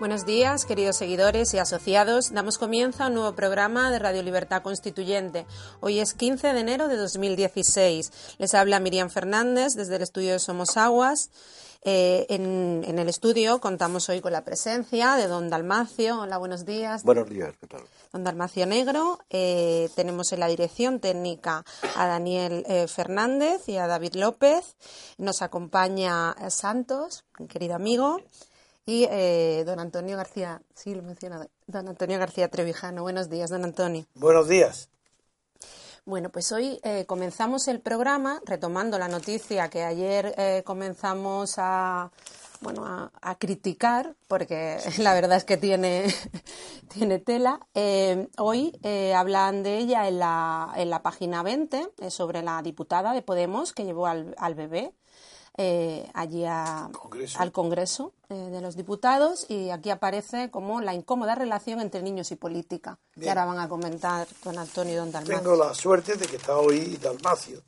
Buenos días, queridos seguidores y asociados. Damos comienzo a un nuevo programa de Radio Libertad Constituyente. Hoy es 15 de enero de 2016. Les habla Miriam Fernández desde el estudio de Somos Aguas. Eh, en, el estudio contamos hoy con la presencia de don Dalmacio. Hola, buenos días. Buenos días, ¿qué tal? Don Dalmacio Negro. Eh, tenemos en la dirección técnica a Daniel eh, Fernández y a David López. Nos acompaña Santos, querido amigo y eh, don Antonio García, sí lo menciona, don Antonio García Trevijano. Buenos días, don Antonio. Buenos días. Bueno, pues hoy eh, comenzamos el programa retomando la noticia que ayer eh, comenzamos a, bueno, a, criticar, porque la verdad es que tiene, tiene tela. hoy hablan de ella en la, en la página 20 sobre la diputada de Podemos que llevó al, al bebé eh, allí al Congreso eh, de los Diputados y aquí aparece como la incómoda relación entre niños y política, que ahora van a comentar con Antonio y don Dalmacio. Tengo la suerte de que está hoy Dalmacio.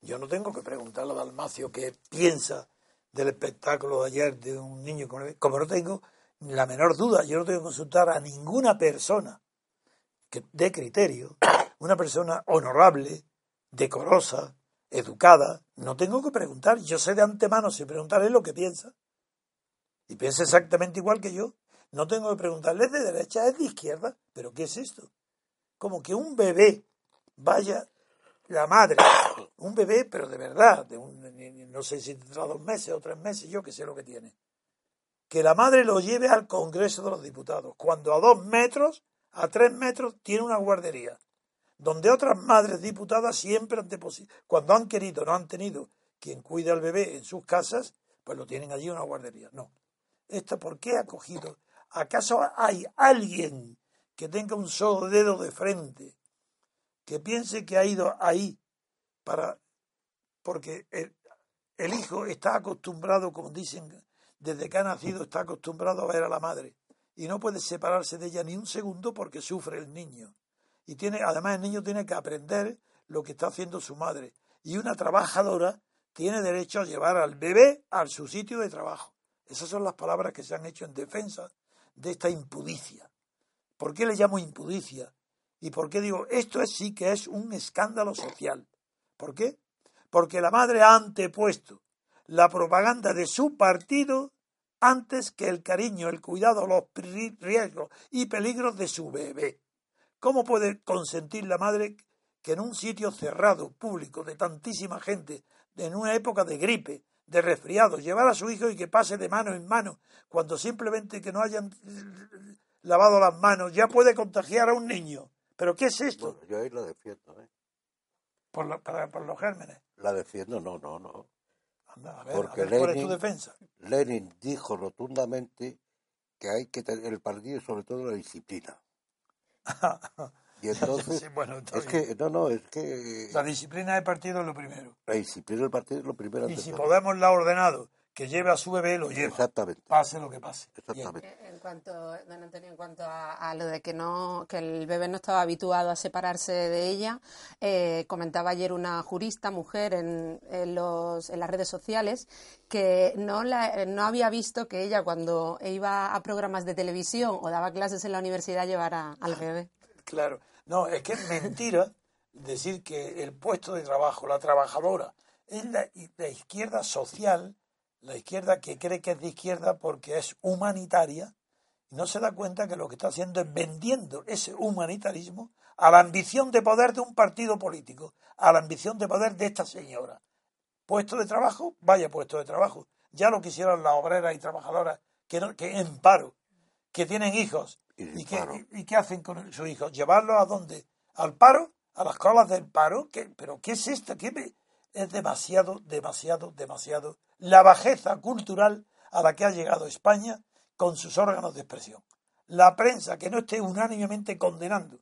Yo no tengo que preguntarle a Dalmacio qué piensa del espectáculo de ayer de un niño con como no tengo la menor duda, yo no tengo que consultar a ninguna persona que, de criterio, una persona honorable, decorosa, educada, no tengo que preguntar. Yo sé de antemano si preguntarle lo que piensa. Y piensa exactamente igual que yo. No tengo que preguntarle de derecha, es de izquierda. ¿Pero qué es esto? Como que un bebé vaya, la madre, un bebé, pero de verdad, de un, no sé si tendrá dos meses o tres meses, yo que sé lo que tiene. Que la madre lo lleve al Congreso de los Diputados, cuando a dos metros, a tres metros, tiene una guardería donde otras madres diputadas siempre han cuando han querido, no han tenido quien cuide al bebé en sus casas, pues lo tienen allí en una guardería. No. ¿Esta por qué ha cogido? ¿Acaso hay alguien que tenga un solo dedo de frente, que piense que ha ido ahí para... porque el, el hijo está acostumbrado, como dicen, desde que ha nacido está acostumbrado a ver a la madre y no puede separarse de ella ni un segundo porque sufre el niño y tiene, además el niño tiene que aprender lo que está haciendo su madre. Y una trabajadora tiene derecho a llevar al bebé a su sitio de trabajo. Esas son las palabras que se han hecho en defensa de esta impudicia. ¿Por qué le llamo impudicia? ¿Y por qué digo, esto es, sí que es un escándalo social? ¿Por qué? Porque la madre ha antepuesto la propaganda de su partido antes que el cariño, el cuidado, los riesgos y peligros de su bebé. ¿Cómo puede consentir la madre que en un sitio cerrado, público, de tantísima gente, en una época de gripe, de resfriado, llevar a su hijo y que pase de mano en mano, cuando simplemente que no hayan lavado las manos ya puede contagiar a un niño? ¿Pero qué es esto? yo ahí la defiendo, ¿eh? Por, para, por los gérmenes. La defiendo, no, no, no. Anda, a ver, Porque a ver, ¿cuál es tu defensa? Lenin dijo rotundamente que hay que tener el partido sobre todo la disciplina. Y entonces, es que, no, no, es que... La disciplina del partido es lo primero. La disciplina del partido es lo primero. Y si Podemos la ordenado que lleve a su bebé, lo lleva. Exactamente. Pase lo que pase. Exactamente. En, cuanto, don Antonio, en cuanto a, lo de que no que el bebé no estaba habituado a separarse de ella, eh, comentaba ayer una jurista, mujer, en, en, los, en las redes sociales, que no, la, no había visto que ella cuando iba a programas de televisión o daba clases en la universidad llevara al bebé. Claro. No, es que es mentira decir que el puesto de trabajo, la trabajadora, es la, la izquierda social la izquierda que cree que es de izquierda porque es humanitaria y no se da cuenta que lo que está haciendo es vendiendo ese humanitarismo a la ambición de poder de un partido político, a la ambición de poder de esta señora. Puesto de trabajo, vaya puesto de trabajo. Ya lo quisieron las obreras y trabajadoras que, no, que en paro, que tienen hijos y, que, y, qué hacen con sus hijos, llevarlos a dónde, al paro, a las colas del paro, ¿Qué, pero ¿qué es esto? ¿Qué Es demasiado, demasiado, demasiado la bajeza cultural a la que ha llegado España con sus órganos de expresión. La prensa que no esté unánimemente condenando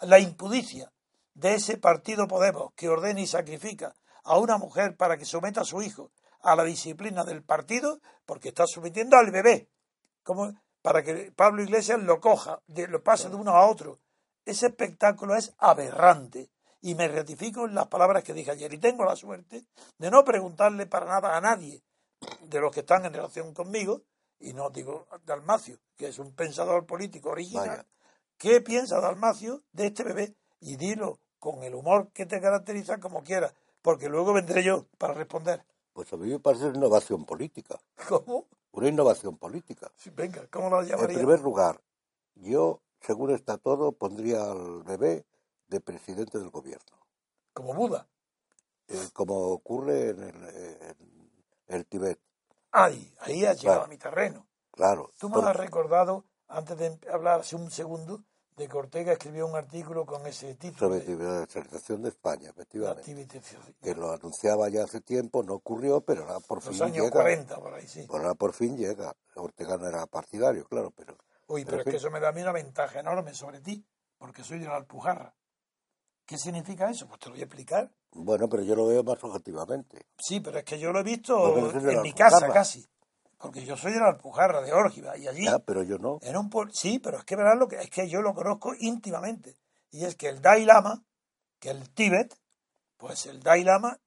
la impudicia de ese partido Podemos que ordena y sacrifica a una mujer para que someta a su hijo a la disciplina del partido porque está sometiendo al bebé como para que Pablo Iglesias lo coja, lo pase de uno a otro. Ese espectáculo es aberrante y me ratifico en las palabras que dije ayer y tengo la suerte de no preguntarle para nada a nadie de los que están en relación conmigo y no digo Dalmacio, que es un pensador político original, ¿qué piensa Dalmacio de este bebé? Y dilo con el humor que te caracteriza como quieras, porque luego vendré yo para responder. Pues a mí me parece una innovación política. ¿Cómo? Una innovación política. Sí, venga, ¿cómo lo llamaría? En primer lugar, yo, según está todo, pondría al bebé de presidente del gobierno. Como Buda. Eh, como ocurre en el, el Tibet. Ahí, ahí has llegado a mi terreno. Claro. Tú me has recordado, antes de hablar hace un segundo, de que Ortega escribió un artículo con ese título. Sobre la de... de España, efectivamente. Que lo anunciaba ya hace tiempo, no ocurrió, pero ahora por fin años llega. 40, por ahí, sí. ahora por fin llega. Ortega no era partidario, claro, pero... Uy, pero, es que eso me da a mí una ventaja enorme sobre ti, porque soy de la Alpujarra. ¿Qué significa eso? Pues te lo voy a explicar. Bueno, pero yo lo veo más objetivamente. Sí, pero es que yo lo he visto en mi casa casi. Porque yo soy de la Alpujarra, de Órgiva, y allí... Ya, pero yo no. En un sí, pero es que verás lo que es que yo lo conozco íntimamente. Y es que el Dalai Lama, que el Tíbet, pues el Dalai Lama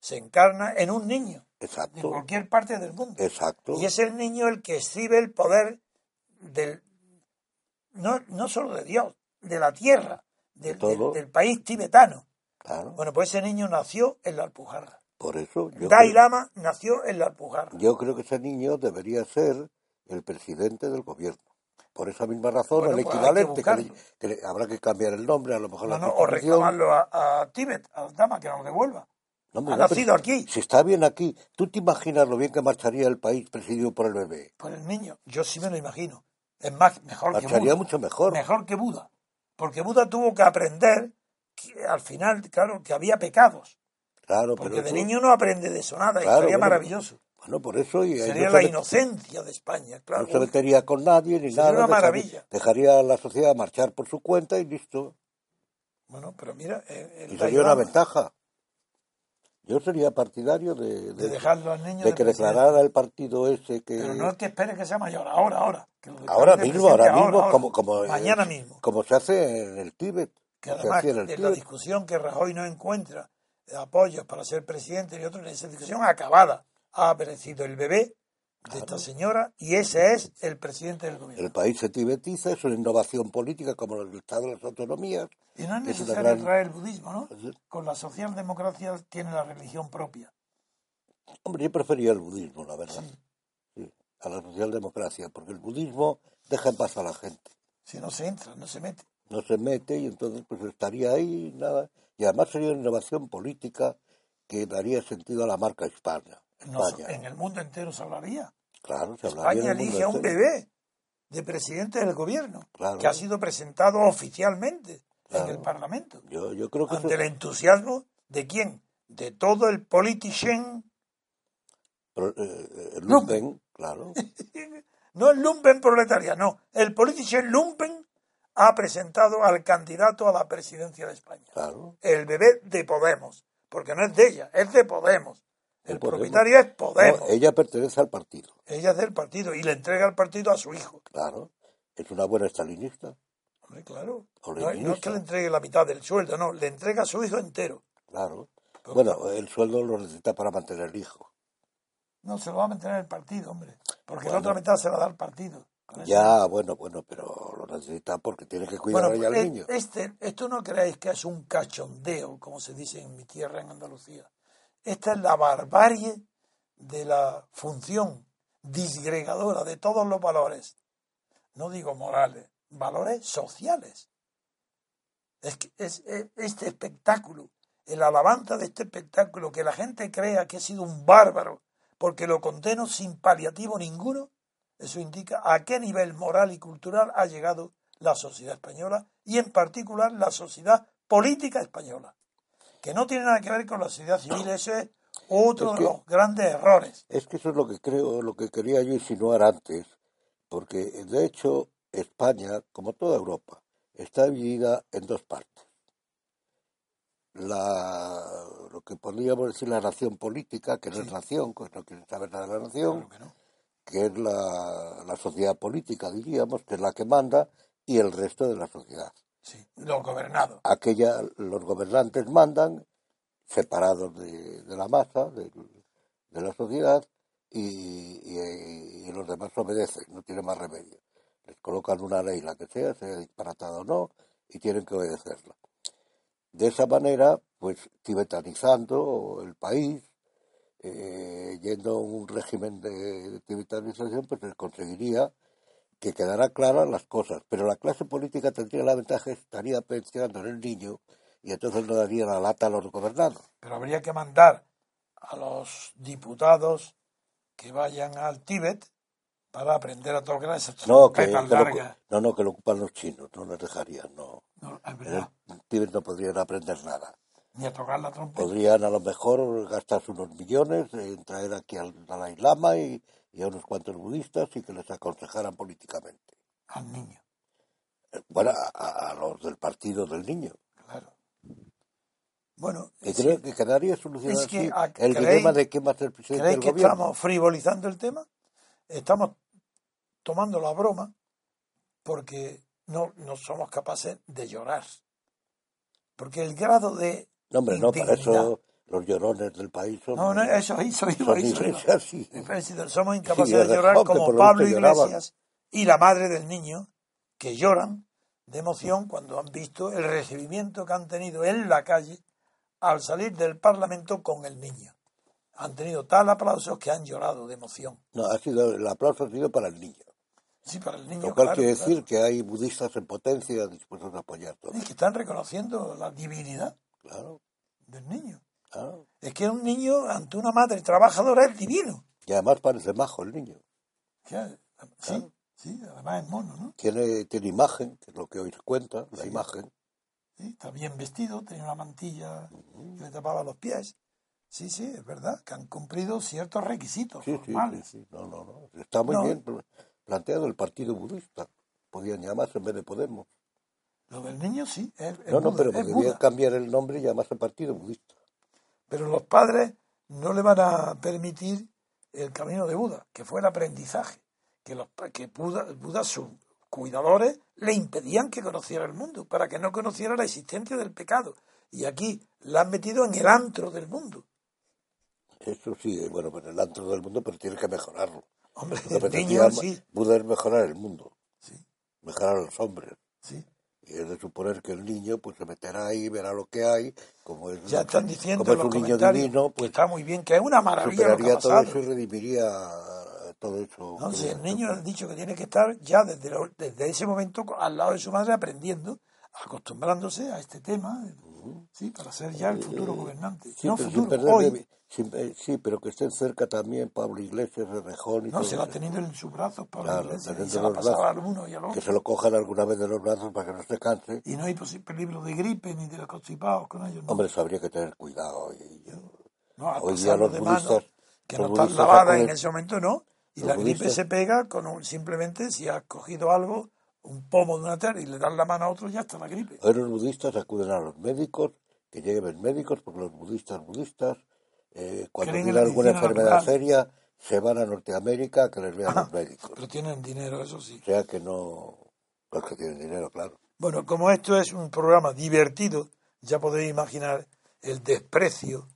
se encarna en un niño. Exacto. De cualquier parte del mundo. Exacto. Y es el niño el que exhibe el poder del... No, no solo de Dios, de la tierra del, país tibetano. Bueno, pues ese niño nació en la Alpujarra. Por eso yo Dalai Lama nació en la Alpujarra. Yo creo que ese niño debería ser el presidente del gobierno. Por esa misma razón, el pues equivalente, que, habrá que cambiar el nombre, a lo mejor no, la no, O reclamarlo a, Tíbet, a Dama, que nos devuelva. ha nacido aquí. Si está bien aquí, ¿tú te imaginas lo bien que marcharía el país presidido por el bebé? Por el niño, yo sí me lo imagino. Es más, mejor que Buda. mucho mejor. Mejor que Buda. Porque Buda tuvo que aprender, que, al final, claro, que había pecados. Claro, Porque de niño no aprende de eso nada, y sería maravilloso. Bueno, por eso... Y sería la inocencia de España, claro. No se metería con nadie ni sería nada. una maravilla. Dejaría, a la sociedad marchar por su cuenta y listo. Bueno, pero mira... Eh, y sería una ventaja. Yo sería partidario de, de, dejarlo al niño de que declarara el partido ese que... Pero no es que espere que sea mayor, ahora, ahora. ahora mismo, ahora mismo, como, como, mañana mismo. Como se hace en el Tíbet. Que además, en, la discusión que Rajoy no encuentra apoyos para ser presidente y otros, esa discusión acabada ha aparecido el bebé de esta señora y ese es el presidente del gobierno. El país se tibetiza, es una innovación política como el Estado de las autonomías. Y no es necesario traer el budismo, ¿no? Con la socialdemocracia tiene la religión propia. Hombre, yo prefería el budismo, la verdad. Sí. a la socialdemocracia, porque el budismo deja en paz a la gente. Si no se entra, no se mete. No se mete y entonces pues estaría ahí, nada. Y además sería una innovación política que daría sentido a la marca En el mundo entero se hablaría. Claro, se hablaría. España elige a un bebé de presidente del gobierno, que ha sido presentado oficialmente en el Parlamento. Yo, yo creo que ante el entusiasmo de quién? De todo el politician eh, eh, lumpen, claro. no el lumpen proletaria, no. El politician lumpen ha presentado al candidato a la presidencia de España. Claro. El bebé de Podemos, porque no es de ella, es de Podemos. El propietario es Podemos. ella pertenece al partido. Ella es del partido y le entrega el partido a su hijo. Claro. Es una buena estalinista. Hombre, claro. No, es que le entregue la mitad del sueldo, no, le entrega a su hijo entero. Claro. bueno, el sueldo lo necesita para mantener el hijo. No, se lo va a mantener el partido, hombre. Porque la otra mitad se la da al partido. Ya, bueno, bueno, pero lo necesita porque tiene que cuidar al pues, niño. Este, esto no creéis que es un cachondeo, como se dice en mi tierra, en Andalucía. Esta es la barbarie de la función disgregadora de todos los valores. No digo morales, valores sociales. Es, que es, este espectáculo, el alabanza de este espectáculo, que la gente crea que ha sido un bárbaro porque lo condeno sin paliativo ninguno, eso indica a qué nivel moral y cultural ha llegado la sociedad española y en particular la sociedad política española, que no tiene nada que ver con la sociedad civil, eso es otro de los grandes errores. Es que eso es lo que creo, lo que quería yo insinuar antes, porque de hecho España, como toda Europa, está dividida en dos partes. La, lo que podríamos decir la nación política, que no es nación, que no quieren saber nada de la nación, que, es la, la, sociedad política, diríamos, que es la que manda, y el resto de la sociedad. Sí, los gobernados. Aquella, los gobernantes mandan, separados de, de la masa, de, de la sociedad, y, y, los demás obedecen, no tiene más remedio. Les colocan una ley, la que sea, sea disparatada o no, y tienen que obedecerla. De esa manera, pues tibetanizando el país, eh, yendo a un régimen de tibetanización, pues se conseguiría que quedara claras las cosas. Pero la clase política tendría la ventaja, estaría pensando en el niño y entonces no daría la lata a los gobernados. Pero habría que mandar a los diputados que vayan al Tíbet para aprender a tocar esas no, que, no, no, que lo ocupan los chinos, no les dejarían, no. En el Tíbet no podrían aprender nada. Ni a tocar la trompeta. Podrían a lo mejor gastarse unos millones en traer aquí al Dalai Lama y y a unos cuantos budistas y que les aconsejaran políticamente. Al niño. Bueno, a, los del partido del niño. Claro. Bueno, y creo que quedaría solucionado que, el dilema de qué va a ser presidente del que estamos frivolizando el tema? Estamos tomando la broma porque no, no somos capaces de llorar. Porque el grado de. No, hombre, no, para eso los llorones del país son. No, no, eso, eso, Somos incapaces de llorar como Pablo Iglesias y la madre del niño, que lloran de emoción cuando han visto el recibimiento que han tenido en la calle al salir del Parlamento con el niño. Han tenido tal aplauso que han llorado de emoción. No, ha sido, el aplauso ha sido para el niño. Sí, para el niño. Lo cual quiere decir que hay budistas en potencia dispuestos a apoyar todo. Y que están reconociendo la divinidad claro. del niño. Es que un niño ante una madre trabajadora es divino. Y además parece majo el niño. Sí, sí, además es mono, ¿no? Tiene, tiene imagen, que es lo que hoy se cuenta, la imagen. Sí, está bien vestido, tenía una mantilla que le tapaba los pies. Sí, sí, es verdad, que han cumplido ciertos requisitos sí, normales. Sí, sí, no, no, no. Está muy bien planteado el partido budista. Podían llamarse en vez de Podemos. Lo del niño sí, es, No, no, pero podría cambiar el nombre y llamarse partido budista. Pero los padres no le van a permitir el camino de Buda, que fue el aprendizaje, que, los, que Buda, Buda, sus cuidadores, le impedían que conociera el mundo, para que no conociera la existencia del pecado. Y aquí la han metido en el antro del mundo. Eso sí, bueno, en el antro del mundo, pero tiene que mejorarlo. Hombre, el niño, sí. Buda es mejorar el mundo. Sí. Mejorar a los hombres. Sí. Y es de suponer que el niño pues se meterá ahí, verá lo que hay, como es, ya están diciendo como es un niño divino, pues está muy bien, que es una maravilla. Superaría todo eso y redimiría todo eso. Si el niño ha dicho que tiene que estar ya desde, desde ese momento al lado de su madre aprendiendo, acostumbrándose a este tema, sí, para ser ya el futuro gobernante. no futuro, hoy. Eh, sí, pero que estén cerca también Pablo Iglesias, Rejón y No, se lo ha tenido en sus brazos Pablo Iglesias, y se lo ha pasado al uno y al otro. Que se lo cojan alguna vez de los brazos para que no se canse. Y no hay peligro de gripe ni de los constipados con ellos. Hombre, eso habría que tener cuidado. Y, no, hoy día los budistas... que no están lavadas en ese momento, ¿no? Y la gripe se pega con un, simplemente si has cogido algo, un pomo de una tela y le das la mano a otro, ya está la gripe. Hoy los budistas acuden a los médicos, que lleguen médicos, porque los budistas budistas eh, cuando tienen alguna enfermedad seria, se van a Norteamérica a que les vean los médicos. Pero tienen dinero, eso sí. O sea que no. Los que tienen dinero, claro. Bueno, como esto es un programa divertido, ya podéis imaginar el desprecio,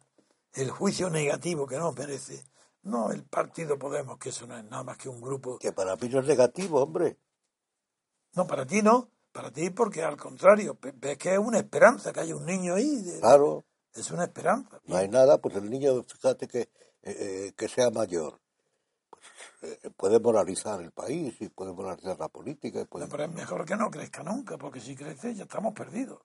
el juicio negativo que nos merece. No el Partido Podemos, que eso no es nada más que un grupo. Que para mí no es negativo, hombre. No, para ti no. Para ti, porque al contrario, ves que es una esperanza que haya un niño ahí. claro. Es una esperanza. No hay nada, pues el niño, fíjate que, eh, eh, que sea mayor. Pues, eh, puede moralizar el país y puede moralizar la política. Puede... pero es mejor que no crezca nunca, porque si crece ya estamos perdidos.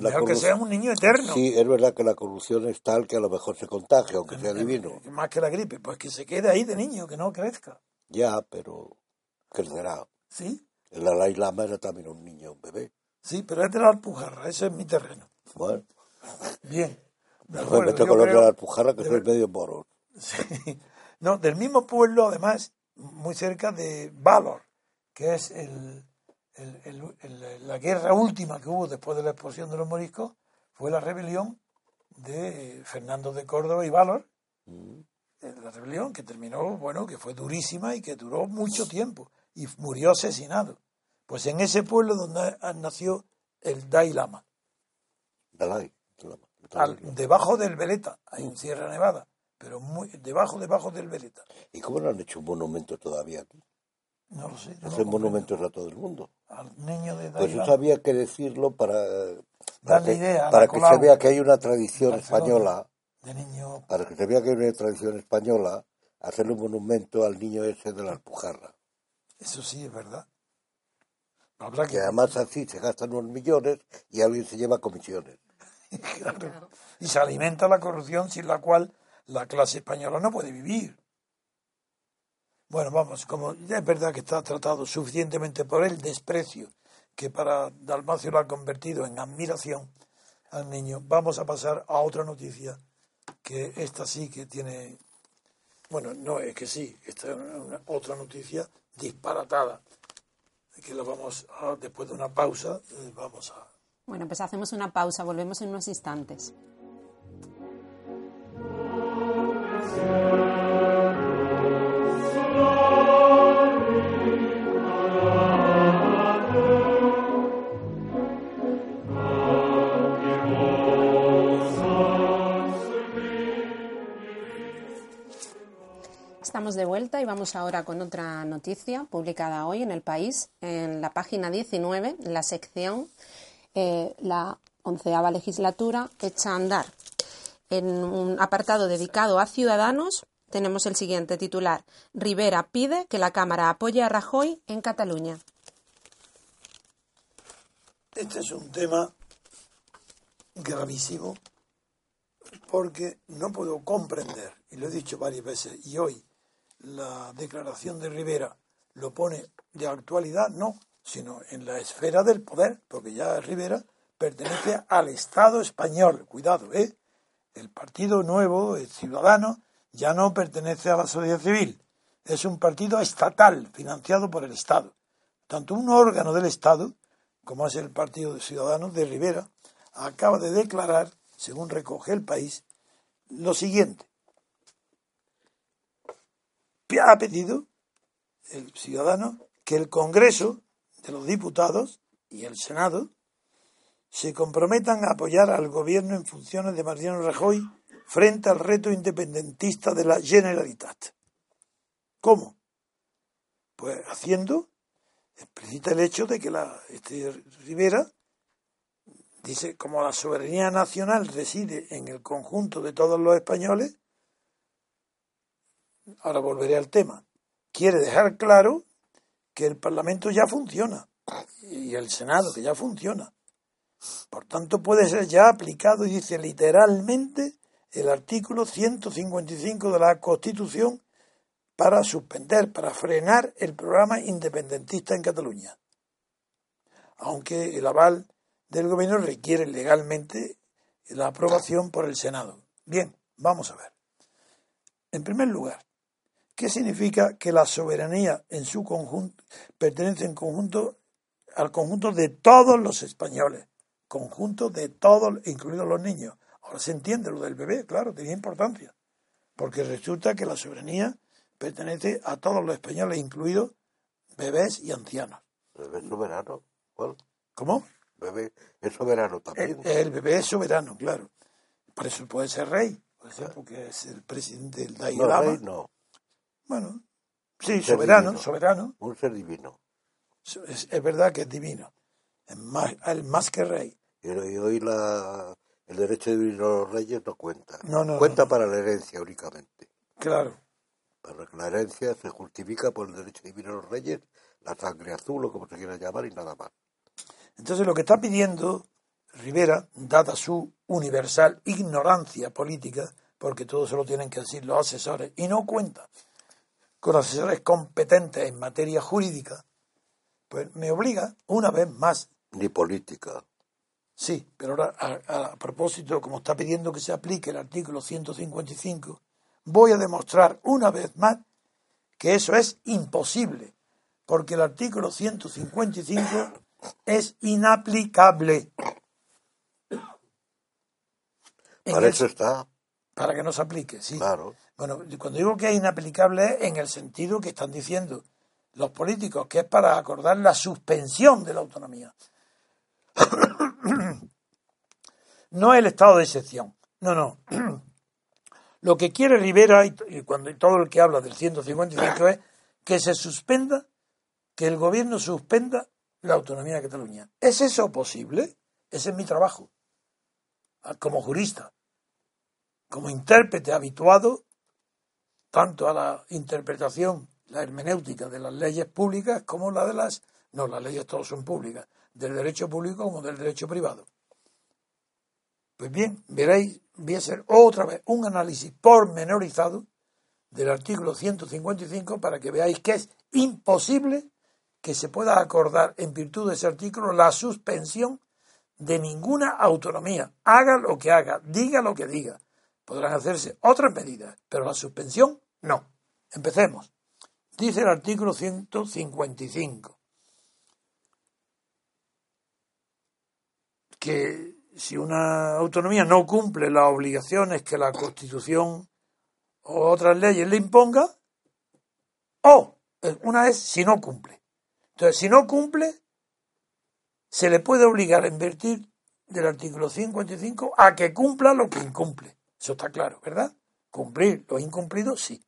mejor que sea un niño eterno. Sí, es verdad que la corrupción es tal que a lo mejor se contagia, aunque sea divino. Más que la gripe, pues que se quede ahí de niño, que no crezca. Ya, pero crecerá. ¿Sí? El Dalai Lama era también un niño, un bebé. Sí, pero es de la Alpujarra, ese es mi terreno. Bueno, Bien. Yo con los de creo- la Alpujarra, que de soy medio moro. Sí. No, del mismo pueblo, además, muy cerca de Valor, que es el, el- la guerra última que hubo después de la explosión de los moriscos, fue la rebelión de Fernando de Córdoba y Valor, eh, la rebelión que terminó, bueno, que fue durísima y que duró mucho tiempo y murió asesinado. Pues en ese pueblo donde nació el Dalai Lama, Dalai Lama. Al- debajo del Veleta, ahí en Sierra Nevada, pero muy debajo, debajo del Veleta. ¿Y cómo no han hecho un monumento todavía aquí? No lo sé. no Hacen monumentos a todo el mundo. Al niño de Pues Lama. había que decirlo para, para Darle que, idea para que se vea que hay una tradición Barcelona. española, de niño. para que se vea que hay una tradición española, hacerle un monumento al niño ese de la Alpujarra. Eso sí es verdad. Habrá Que que además así se gastan unos millones y alguien se lleva comisiones. Claro. Y se alimenta la corrupción sin la cual la clase española no puede vivir. Bueno, vamos, como ya es verdad que está tratado suficientemente por el desprecio que para Dalmacio lo ha convertido en admiración al niño, vamos a pasar a otra noticia que esta sí que tiene, bueno, no es que sí, esta es una, otra noticia disparatada, que la vamos a, después de una pausa, eh, vamos a Bueno, pues hacemos una pausa, volvemos en unos instantes. Estamos de vuelta y vamos ahora con otra noticia publicada hoy en El País, en la página 19, en la sección eh, La onceava legislatura echa a andar. En un apartado dedicado a ciudadanos tenemos el siguiente titular. Rivera pide que la Cámara apoye a Rajoy en Cataluña. Este es un tema gravísimo porque no puedo comprender, y lo he dicho varias veces, y hoy la declaración de Rivera lo pone de actualidad, no, sino en la esfera del poder, porque ya Rivera pertenece al Estado español, cuidado, ¿eh? El Partido Nuevo, el Ciudadano, ya no pertenece a la sociedad civil, es un partido estatal, financiado por el Estado. Tanto un órgano del Estado, como es el Partido de Ciudadanos de Rivera, acaba de declarar, según recoge el país, lo siguiente. Ha pedido el ciudadano que el Congreso de los Diputados y el Senado se comprometan a apoyar al gobierno en funciones de Mariano Rajoy frente al reto independentista de la Generalitat. ¿Cómo? Pues haciendo explicita el hecho de que la este Rivera dice como la soberanía nacional reside en el conjunto de todos los españoles ahora volveré al tema quiere dejar claro que el Parlamento ya funciona y el Senado que ya funciona por tanto puede ser ya aplicado y dice literalmente el artículo 155 de la Constitución para suspender, para frenar el programa independentista en Cataluña. Aunque el aval del gobierno requiere legalmente la aprobación por el Senado. Bien, vamos a ver. En primer lugar, ¿qué significa que la soberanía en su conjunto pertenece en conjunto al conjunto de todos los españoles? Conjunto de todos, incluidos los niños. Ahora se entiende lo del bebé, claro, tenía importancia. Porque resulta que la soberanía pertenece a todos los españoles, incluidos bebés y ancianos. Bebé soberano. ¿Cuál? ¿Cómo? Bebé es soberano también. el bebé es soberano, claro. Por eso puede ser rey, por eso porque es el presidente del Dalai no, Lama. rey no. Bueno, sí, soberano, divino. soberano. Un ser divino. Es, es verdad que es divino. Es más, el más que rey. Y hoy la, el derecho de vivir a los reyes no cuenta. No, no, cuenta no. para la herencia únicamente. Claro. Para que la herencia se justifica por el derecho de vivir a los reyes, la sangre azul o como se quiera llamar y nada más. Entonces lo que está pidiendo Rivera, dada su universal ignorancia política, porque todo se lo tienen que decir los asesores, y no cuenta con asesores competentes en materia jurídica, pues me obliga una vez más. Ni política. Sí, pero ahora a, a propósito, como está pidiendo que se aplique el artículo 155, voy a demostrar una vez más que eso es imposible, porque el artículo 155 es inaplicable. Para eso está. Para que no se aplique, sí. Claro. Bueno, cuando digo que es inaplicable es en el sentido que están diciendo los políticos, que es para acordar la suspensión de la autonomía. no el estado de excepción. No, no. Lo que quiere Rivera, y cuando todo el que habla del 155 es que se suspenda, que el gobierno suspenda la autonomía de Cataluña. ¿Es eso posible? Ese es mi trabajo, como jurista, como intérprete habituado tanto a la interpretación, la hermenéutica de las leyes públicas como la de las, no, las leyes todas son públicas, del derecho público como del derecho privado. Pues bien, veréis voy a hacer otra vez un análisis pormenorizado del artículo 155 para que veáis que es imposible que se pueda acordar en virtud de ese artículo la suspensión de ninguna autonomía, haga lo que haga, diga lo que diga. Podrán hacerse otras medidas, pero la suspensión no. Empecemos. Dice el artículo 155 que si una autonomía no cumple las obligaciones que la Constitución o otras leyes le imponga, o eh, una es si no cumple. Entonces, si no cumple, se le puede obligar a invertir del artículo 55 a que cumpla lo que incumple. Eso está claro, ¿verdad? Cumplir lo incumplido, sí.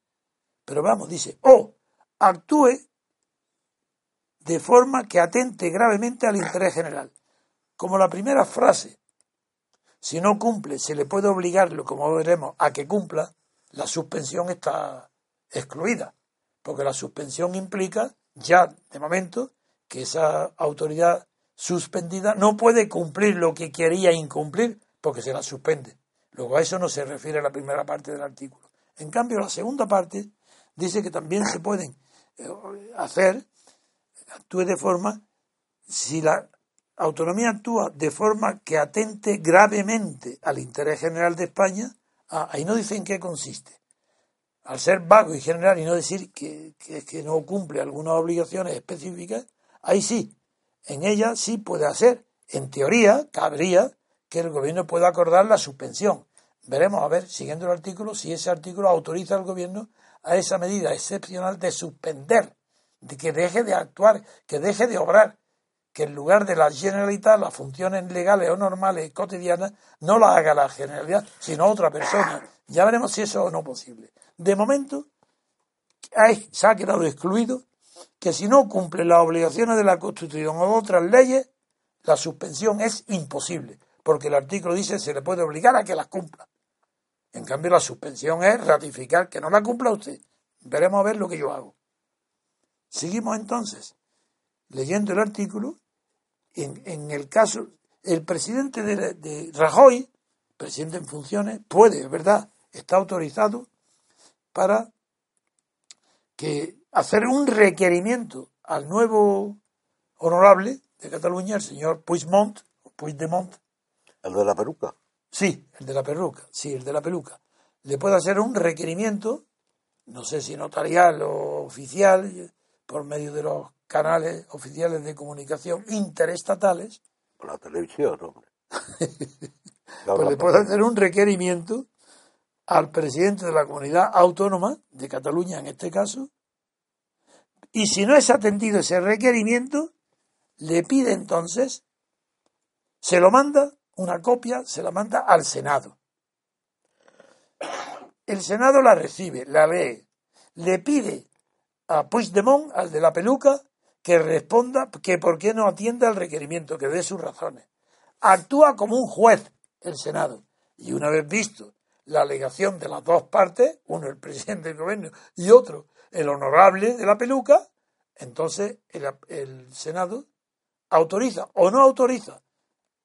Pero vamos, dice, o actúe de forma que atente gravemente al interés general. Como la primera frase si no cumple, se le puede obligarlo, como veremos, a que cumpla, la suspensión está excluida, porque la suspensión implica ya de momento que esa autoridad suspendida no puede cumplir lo que quería incumplir porque se la suspende. Luego a eso no se refiere la primera parte del artículo. En cambio, la segunda parte dice que también se pueden eh, hacer, actúe de forma, si la autonomía actúa de forma que atente gravemente al interés general de España, ah, ahí no dice en qué consiste. Al ser vago y general y no decir que, que, no cumple algunas obligaciones específicas, ahí sí, en ella sí puede hacer. En teoría, cabría que el gobierno pueda acordar la suspensión. Veremos, a ver, siguiendo el artículo, si ese artículo autoriza al gobierno a esa medida excepcional de suspender, de que deje de actuar, que deje de obrar, que en lugar de la Generalitat, las funciones legales o normales cotidianas, no las haga la Generalidad, sino otra persona. Ya veremos si eso es o no posible. De momento, se ha quedado excluido que si no cumple las obligaciones de la Constitución o otras leyes, la suspensión es imposible, porque el artículo dice se le puede obligar a que las cumpla. En cambio, la suspensión es ratificar que no la cumpla usted. Veremos a ver lo que yo hago. Seguimos entonces leyendo el artículo en, el caso, el presidente de, Rajoy, presidente en funciones, puede, es verdad, está autorizado para que hacer un requerimiento al nuevo honorable de Cataluña, el señor Puigdemont, Puigdemont. ¿El de la peluca? Sí, el de la peluca, sí, el de la peluca. Le puede hacer un requerimiento, no sé si notarial o oficial, por medio de los canales oficiales de comunicación interestatales. Por la televisión, hombre. pues le puede hacer un requerimiento al presidente de la comunidad autónoma, de Cataluña en este caso, y si no es atendido ese requerimiento, le pide entonces, se lo manda, una copia, se la manda al Senado. El Senado la recibe, la lee, le pide a Puigdemont, al de la peluca, que responda que por qué no atiende al requerimiento, que dé sus razones. Actúa como un juez el Senado. Y una vez visto la alegación de las dos partes, uno el presidente del gobierno y otro el honorable de la peluca, entonces el Senado autoriza o no autoriza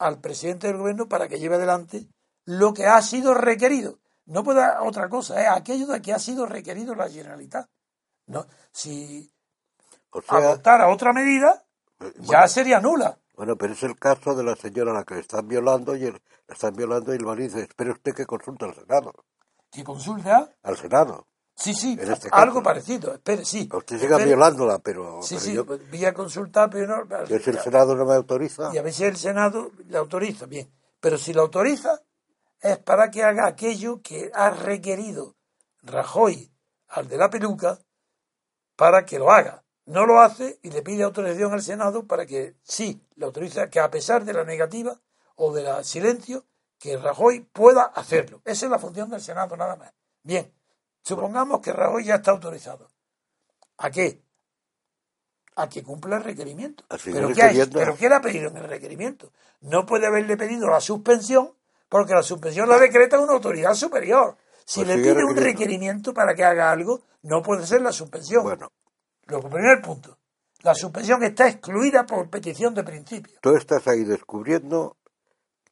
al presidente del gobierno para que lleve adelante lo que ha sido requerido. No puede otra cosa, es aquello de que ha sido requerido la Generalitat No, si O sea, adoptara otra medida, eh, ya sería nula. bueno, pero es el caso de la señora a la que le están violando y el- la están violando y el marido dice, espere usted que consulte al Senado. Que consulta, Al Senado. Sí, sí, este algo parecido, espere, sí. Usted siga Espere. violándola, pero, Sí, pero sí, yo, pues voy a consultar, pero si el Senado no me autoriza, Y a veces el Senado le autoriza, bien. Pero si lo autoriza, es para que haga aquello que ha requerido Rajoy al de la peluca para que lo haga. No lo hace y le pide autorización al Senado para que sí, le autoriza que a pesar de la negativa o del silencio, que Rajoy pueda hacerlo. Esa es la función del Senado, nada más. Bien, supongamos que Rajoy ya está autorizado. ¿A qué? A que cumpla el requerimiento. ¿Pero qué, le ha pedido en el requerimiento? No puede haberle pedido la suspensión porque la suspensión la decreta una autoridad superior. Si Pues le pide un requerimiento para que haga algo, no puede ser la suspensión. bueno, Luego, primer punto. La suspensión está excluida por petición de principio. tú estás ahí descubriendo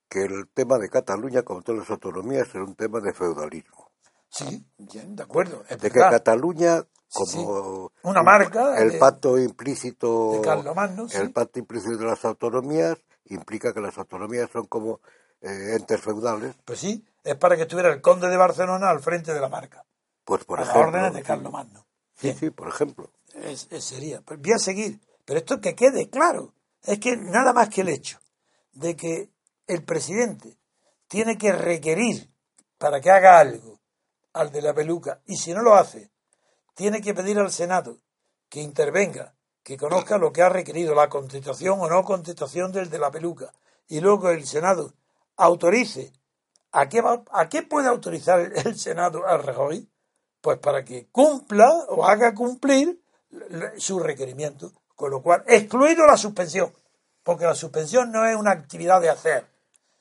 que el tema de Cataluña, como todas las autonomías, era un tema de feudalismo. Sí, bien, de acuerdo. De que. Cataluña, Sí, sí. como Una marca el de- pacto implícito de Carlomagno, el pacto implícito de las autonomías implica que las autonomías son como eh, entes feudales, Pues sí, es para que estuviera el conde de Barcelona al frente de la marca. pues por a las ejemplo. órdenes de sí. Carlomagno. Sí, sí, por ejemplo. Es- es- sería. Pues voy a seguir. Pero esto que quede claro. Es que nada más que el hecho de que el presidente tiene que requerir para que haga algo al de la peluca y si no lo hace, tiene que pedir al Senado que intervenga, que conozca lo que ha requerido, la contestación o no contestación del de la peluca, y luego el Senado autorice. ¿A qué, va- a qué puede autorizar el, Senado a Rajoy? Pues para que cumpla o haga cumplir su requerimiento. Con lo cual, excluido la suspensión, porque la suspensión no es una actividad de hacer,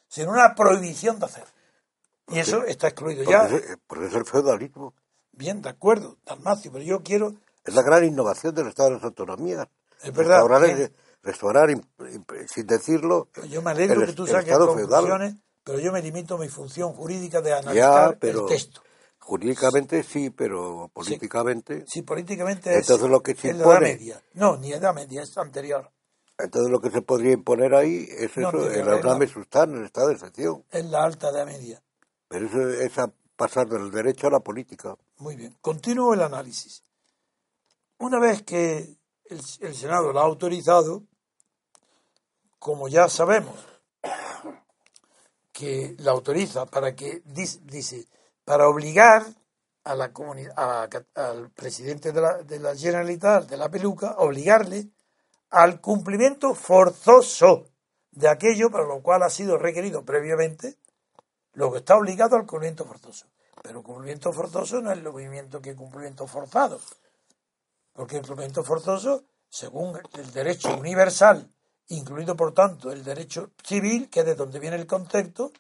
sino una prohibición de hacer. Y eso está excluido Porque, ya. es, porque es el feudalismo. Bien, de acuerdo, Dalmacio, pero yo quiero. Es la gran innovación del Estado de las Autonomías. Es verdad, Restaurar, sin decirlo, Yo me alegro el- que tú saques feudal. pero yo me limito a mi función jurídica de analizar Ya, pero el texto. jurídicamente sí, pero políticamente. Si políticamente es, Entonces lo que se es la edad impone- media. No, ni edad media, es anterior. Entonces lo que se podría imponer ahí es No, eso, el auname sustan, el estado de excepción. Es la alta edad media. Pero eso es a pasar del derecho a la política. Muy bien. Continúo el análisis. Una vez que el, Senado la ha autorizado, como ya sabemos que la autoriza para que, dice, para obligar a la a- al presidente de la, de la Generalitat, de la peluca, obligarle al cumplimiento forzoso de aquello para lo cual ha sido requerido previamente, lo que está obligado al cumplimiento forzoso. Pero cumplimiento forzoso no es lo mismo que cumplimiento forzado. Porque el cumplimiento forzoso, según el derecho universal, incluido por tanto el derecho civil, que es de donde viene el concepto,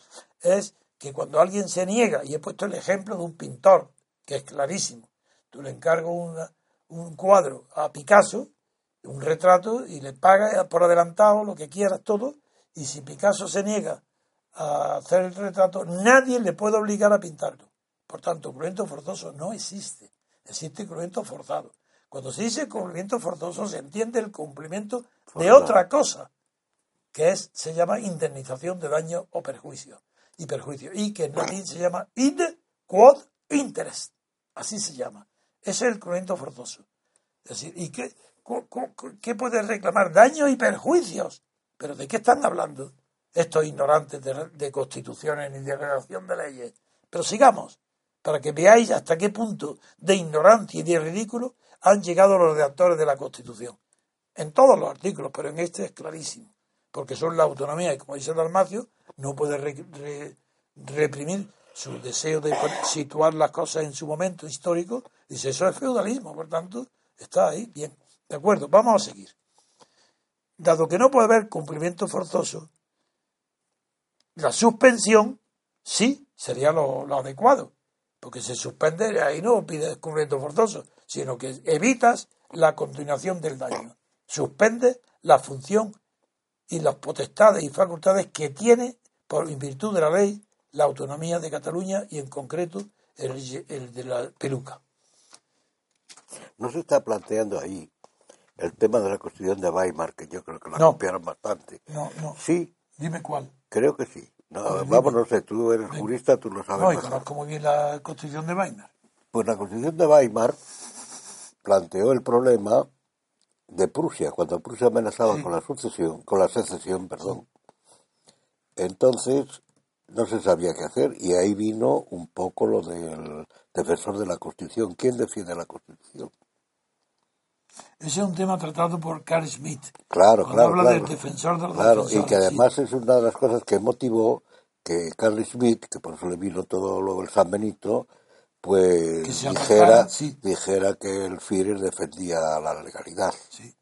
es que cuando alguien se niega, y he puesto el ejemplo de un pintor, que es clarísimo, tú le encargo una- un cuadro a Picasso, un retrato, y le pagas por adelantado lo que quieras todo, y si Picasso se niega a hacer el retrato, nadie le puede obligar a pintarlo. Por tanto, cumplimiento forzoso no existe. Existe cumplimiento forzado. Cuando se dice cumplimiento forzoso, se entiende el cumplimiento de otra cosa, que es, se llama indemnización de daño o perjuicio. Y perjuicio. Y que en latín se llama id quod interest. Así se llama. Ese es el cumplimiento forzoso. Es decir, ¿y qué, qué puede reclamar? Daños y perjuicios. ¿Pero de qué están hablando estos ignorantes de, constituciones ni de redacción de leyes? Pero sigamos, para que veáis hasta qué punto de ignorancia y de ridículo han llegado los redactores de la Constitución. En todos los artículos, pero en este es clarísimo, porque son la autonomía y como dice Dalmacio, no puede re- re- reprimir su deseo de situar las cosas en su momento histórico. Dice, eso es feudalismo, por tanto, está ahí, bien. De acuerdo, vamos a seguir. Dado que no puede haber cumplimiento forzoso, la suspensión sí sería lo, lo adecuado, porque se suspende, ahí no pides cumplimiento forzoso, sino que evitas la continuación del daño. Suspende la función y las potestades y facultades que tiene, por en virtud de la ley, la autonomía de Cataluña y en concreto el, el de la peluca. No se está planteando ahí el tema de la Constitución de Weimar, que yo creo que la No. copiaron bastante. No, no. Sí, Dime cuál. creo que sí. No, Pues dime. vamos, no sé, tú eres jurista, tú lo sabes No, y conozco muy bien la Constitución de Weimar. Pues la Constitución de Weimar planteó el problema de Prusia, cuando Prusia amenazaba Sí. con la sucesión, con la secesión, perdón. Entonces no se sabía qué hacer y ahí vino un poco lo del defensor de la Constitución. ¿Quién defiende la Constitución? Ese es un tema tratado por Carl Schmitt. Claro, Cuando claro, habla claro. del defensor de los Claro, y que sí. además es una de las cosas que motivó que Carl Schmitt, que por eso le vino todo luego el San Benito, pues Que dijera, sí. dijera que el Führer defendía la legalidad. Sí.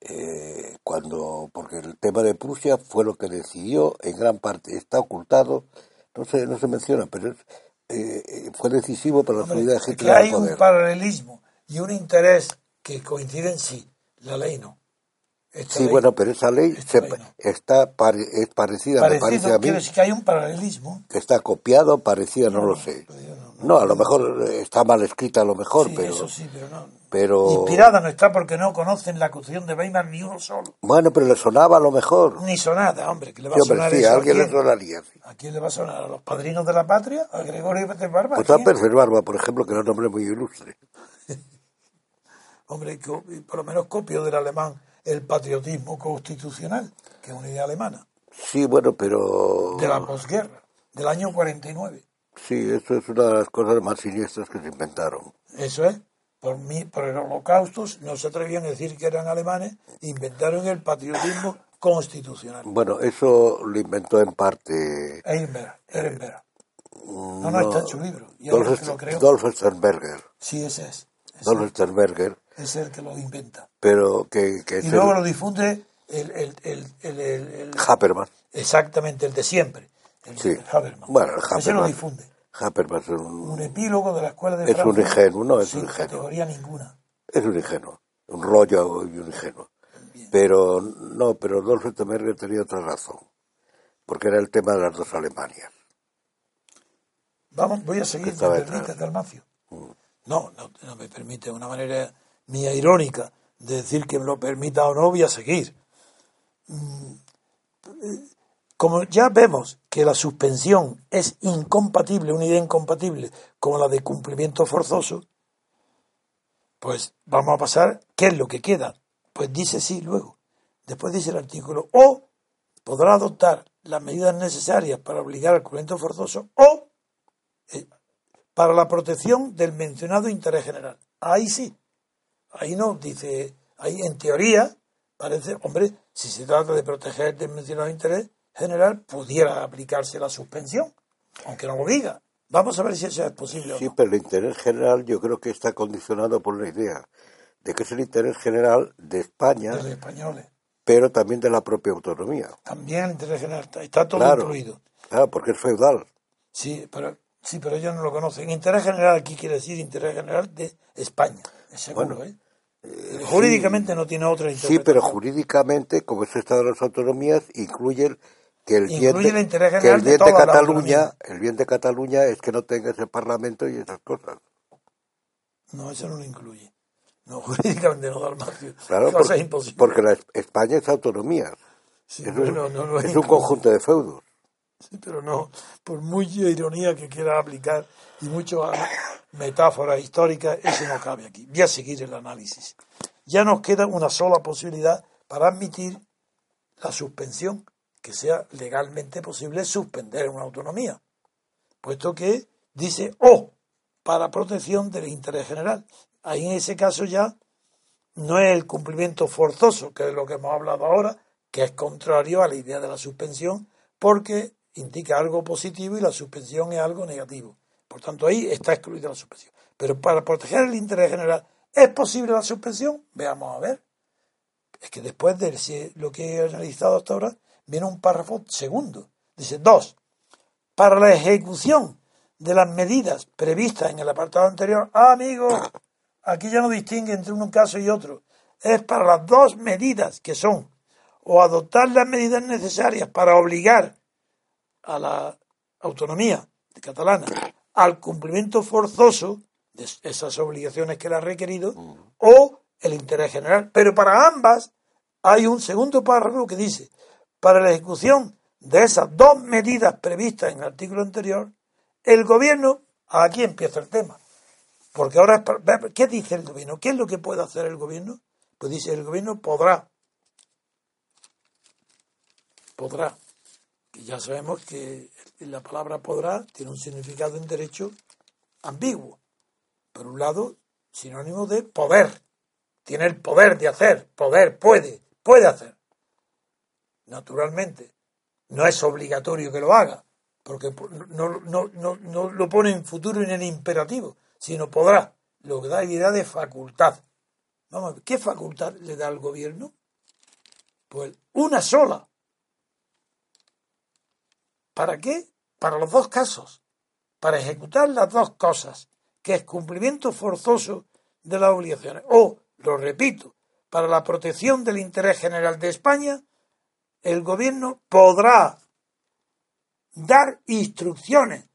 Eh, cuando porque el tema de Prusia fue lo que decidió en gran parte está ocultado no se no se menciona pero es, eh, eh, fue decisivo para la Hombre, salida de que Hitler al hay un paralelismo y un interés que coinciden, sí. La ley no. Esta sí ley- bueno pero esa ley se- ley no. está pare- es parecida me parece Parecido, a mí decir que hay un paralelismo. que está copiado parecida no lo sé no- no a lo mejor eh, está mal escrita a lo mejor Sí, pero eso sí, pero no. pero Inspirada no está porque no conocen la Constitución de Weimar ni uno solo. bueno pero le sonaba a lo mejor Ni sonada, hombre, que le va Sí, a hombre, sonar sí, a alguien le quién? sonaría sí. ¿A quién le va a sonar? ¿A los padrinos de la patria? ¿A Gregorio de Barba? ¿A pues a? Pérez Barba por ejemplo que era un hombre muy ilustre Hombre, por lo menos copio del alemán el patriotismo constitucional, que es una idea alemana, sí bueno pero de la posguerra, del año 49. Sí, eso es una de las cosas más siniestras que se inventaron. Eso es. Por, mí, por el holocausto no se atrevían a decir que eran alemanes, inventaron el patriotismo constitucional. Bueno, eso lo inventó en parte Ehrenberg, Ehrenberg. No, no, está en su libro. Dolph, que lo creo, Dolph Sternberger. sí, ese es. Ese Dolph Sternberger, es el que lo inventa. pero que, que Y luego el lo difunde el, el, el, el, el- el- Habermas. exactamente el de siempre, el Sí. de Habermas. Bueno, el Ese lo difunde. Habermas es un, Un epílogo de la escuela de Es un Frankfurt ingenuo, no, es sin un ingenuo. categoría ninguna. es un ingenuo, un rollo y un ingenuo. Pero no, pero Dolph Sternberger tenía otra razón, porque era el tema de las dos Alemanias. Vamos, voy a seguir, ¿me estaba permite, detrás. Dalmacio? No, no, no me permite, una manera mía irónica de decir que me lo permita o no, voy a seguir. Mm, Como ya vemos que la suspensión es incompatible, una idea incompatible con la de cumplimiento forzoso, pues vamos a pasar, ¿qué es lo que queda? Pues dice sí luego. Después dice el artículo, o podrá adoptar las medidas necesarias para obligar al cumplimiento forzoso, o eh, para la protección del mencionado interés general. Ahí sí. Ahí no, dice, ahí en teoría parece, hombre, si se trata de proteger el mencionado interés general, pudiera aplicarse la suspensión, aunque no lo diga. Vamos a ver si eso es posible Sí, o no. pero el interés general yo creo que está condicionado por una idea de que es el interés general de España, De los españoles. pero también de la propia autonomía. También el interés general está, todo Claro. incluido. Claro, porque es feudal. Sí, pero sí, pero ellos no lo conocen. Interés general aquí quiere decir interés general de España, es seguro, Bueno, ¿eh? Jurídicamente no tiene otra Sí, interpretación. pero jurídicamente, como es Estado de las autonomías, incluye el- que el bien, de, el que el bien de, Cataluña, el bien de Cataluña es que no tenga ese parlamento y esas cosas. No, eso no lo incluye. No, jurídicamente no da el margen. Claro, porque, imposible. porque la Es- España es autonomía. Sí, es pero un, no, no es un conjunto de feudos. Sí, pero no, por mucha ironía que quiera aplicar y muchas metáforas históricas, eso no cabe aquí. Voy a seguir el análisis. Ya nos queda una sola posibilidad para admitir la suspensión, que sea legalmente posible suspender una autonomía, puesto que dice o para protección del interés general. Ahí en ese caso ya no es el cumplimiento forzoso, que es lo que hemos hablado ahora, que es contrario a la idea de la suspensión, porque indica algo positivo y la suspensión es algo negativo. Por tanto, ahí está excluida la suspensión. Pero para proteger el interés general, ¿es posible la suspensión? Veamos a ver. Es que después de lo que he analizado hasta ahora, viene un párrafo segundo. Dice, dos, para la ejecución de las medidas previstas en el apartado anterior, ah, amigo, aquí ya no distingue entre un caso y otro. Es para las dos medidas que son o adoptar las medidas necesarias para obligar a la autonomía catalana al cumplimiento forzoso de esas obligaciones que le ha requerido, o el interés general. Pero para ambas hay un segundo párrafo que dice, para la ejecución de esas dos medidas previstas en el artículo anterior, el gobierno, aquí empieza el tema, porque ahora, ¿qué dice el gobierno? ¿Qué es lo que puede hacer el gobierno? Pues dice, el gobierno podrá, podrá, ya sabemos que la palabra podrá tiene un significado en derecho ambiguo. Por un lado, sinónimo de poder, tiene el poder de hacer, poder, puede, puede hacer. Naturalmente, no es obligatorio que lo haga, porque no, no, no, no lo pone en futuro en el imperativo, sino podrá, lo que da idea de facultad. Vamos a ver, ¿qué facultad le da al gobierno? Pues una sola. ¿Para qué? Para los dos casos. Para ejecutar las dos cosas, que es cumplimiento forzoso de las obligaciones. O, lo repito, para la protección del interés general de España el gobierno podrá dar instrucciones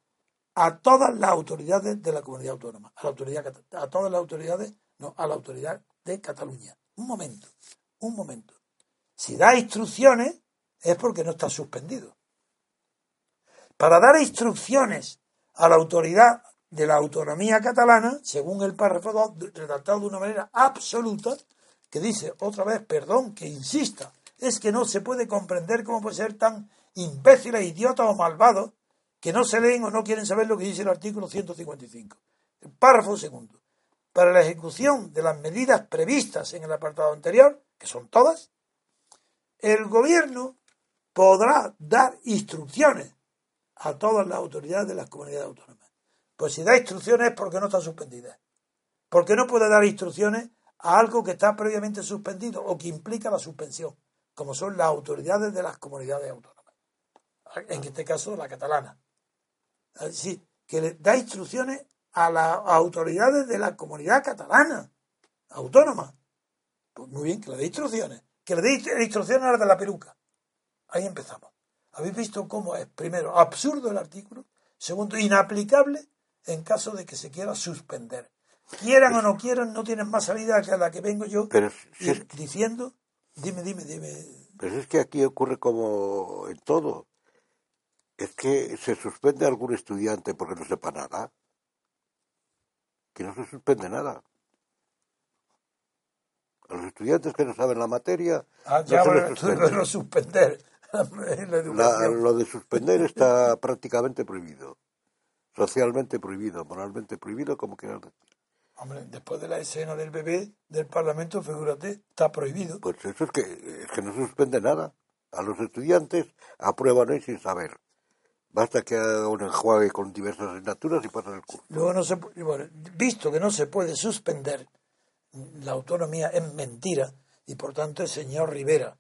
a todas las autoridades de la comunidad autónoma, a la autoridad a todas las autoridades, no, a la autoridad de Cataluña. Un momento, un momento. Si da instrucciones es porque no está suspendido. Para dar instrucciones a la autoridad de la autonomía catalana, según el párrafo 2, redactado de una manera absoluta, que dice otra vez, perdón, que insista, es que no se puede comprender cómo puede ser tan imbéciles, idiotas o malvados que no se leen o no quieren saber lo que dice el artículo 155. El párrafo segundo. Para la ejecución de las medidas previstas en el apartado anterior, que son todas, el gobierno podrá dar instrucciones a todas las autoridades de las comunidades autónomas. Pues si da instrucciones es porque no está suspendida. Porque no puede dar instrucciones a algo que está previamente suspendido o que implica la suspensión como son las autoridades de las comunidades autónomas, en este caso la catalana. Así que le da instrucciones a las autoridades de la comunidad catalana, autónoma. Pues muy bien, que le dé instrucciones. Que le dé instrucciones a la de la peruca. Ahí empezamos. ¿Habéis visto cómo es, primero, absurdo el artículo? Segundo, inaplicable en caso de que se quiera suspender. Quieran o no quieran, no tienen más salida que la que vengo yo diciendo Dime, dime, dime. Pero es que aquí ocurre como en todo. Es que se suspende a algún estudiante porque no sepa nada. Que no se suspende nada. A los estudiantes que no saben la materia. Ah, ya, no suspender. Lo de suspender está prácticamente prohibido. Socialmente prohibido, moralmente prohibido, como quieras decir. Hombre, después de la escena del bebé del Parlamento, figúrate, está prohibido. Pues eso es que, es que no se suspende nada. A los estudiantes aprueban hoy sin saber. Basta que haga un enjuague con diversas asignaturas y pasan el curso. Luego no se, bueno, visto que no se puede suspender, la autonomía es mentira y por tanto el señor Rivera,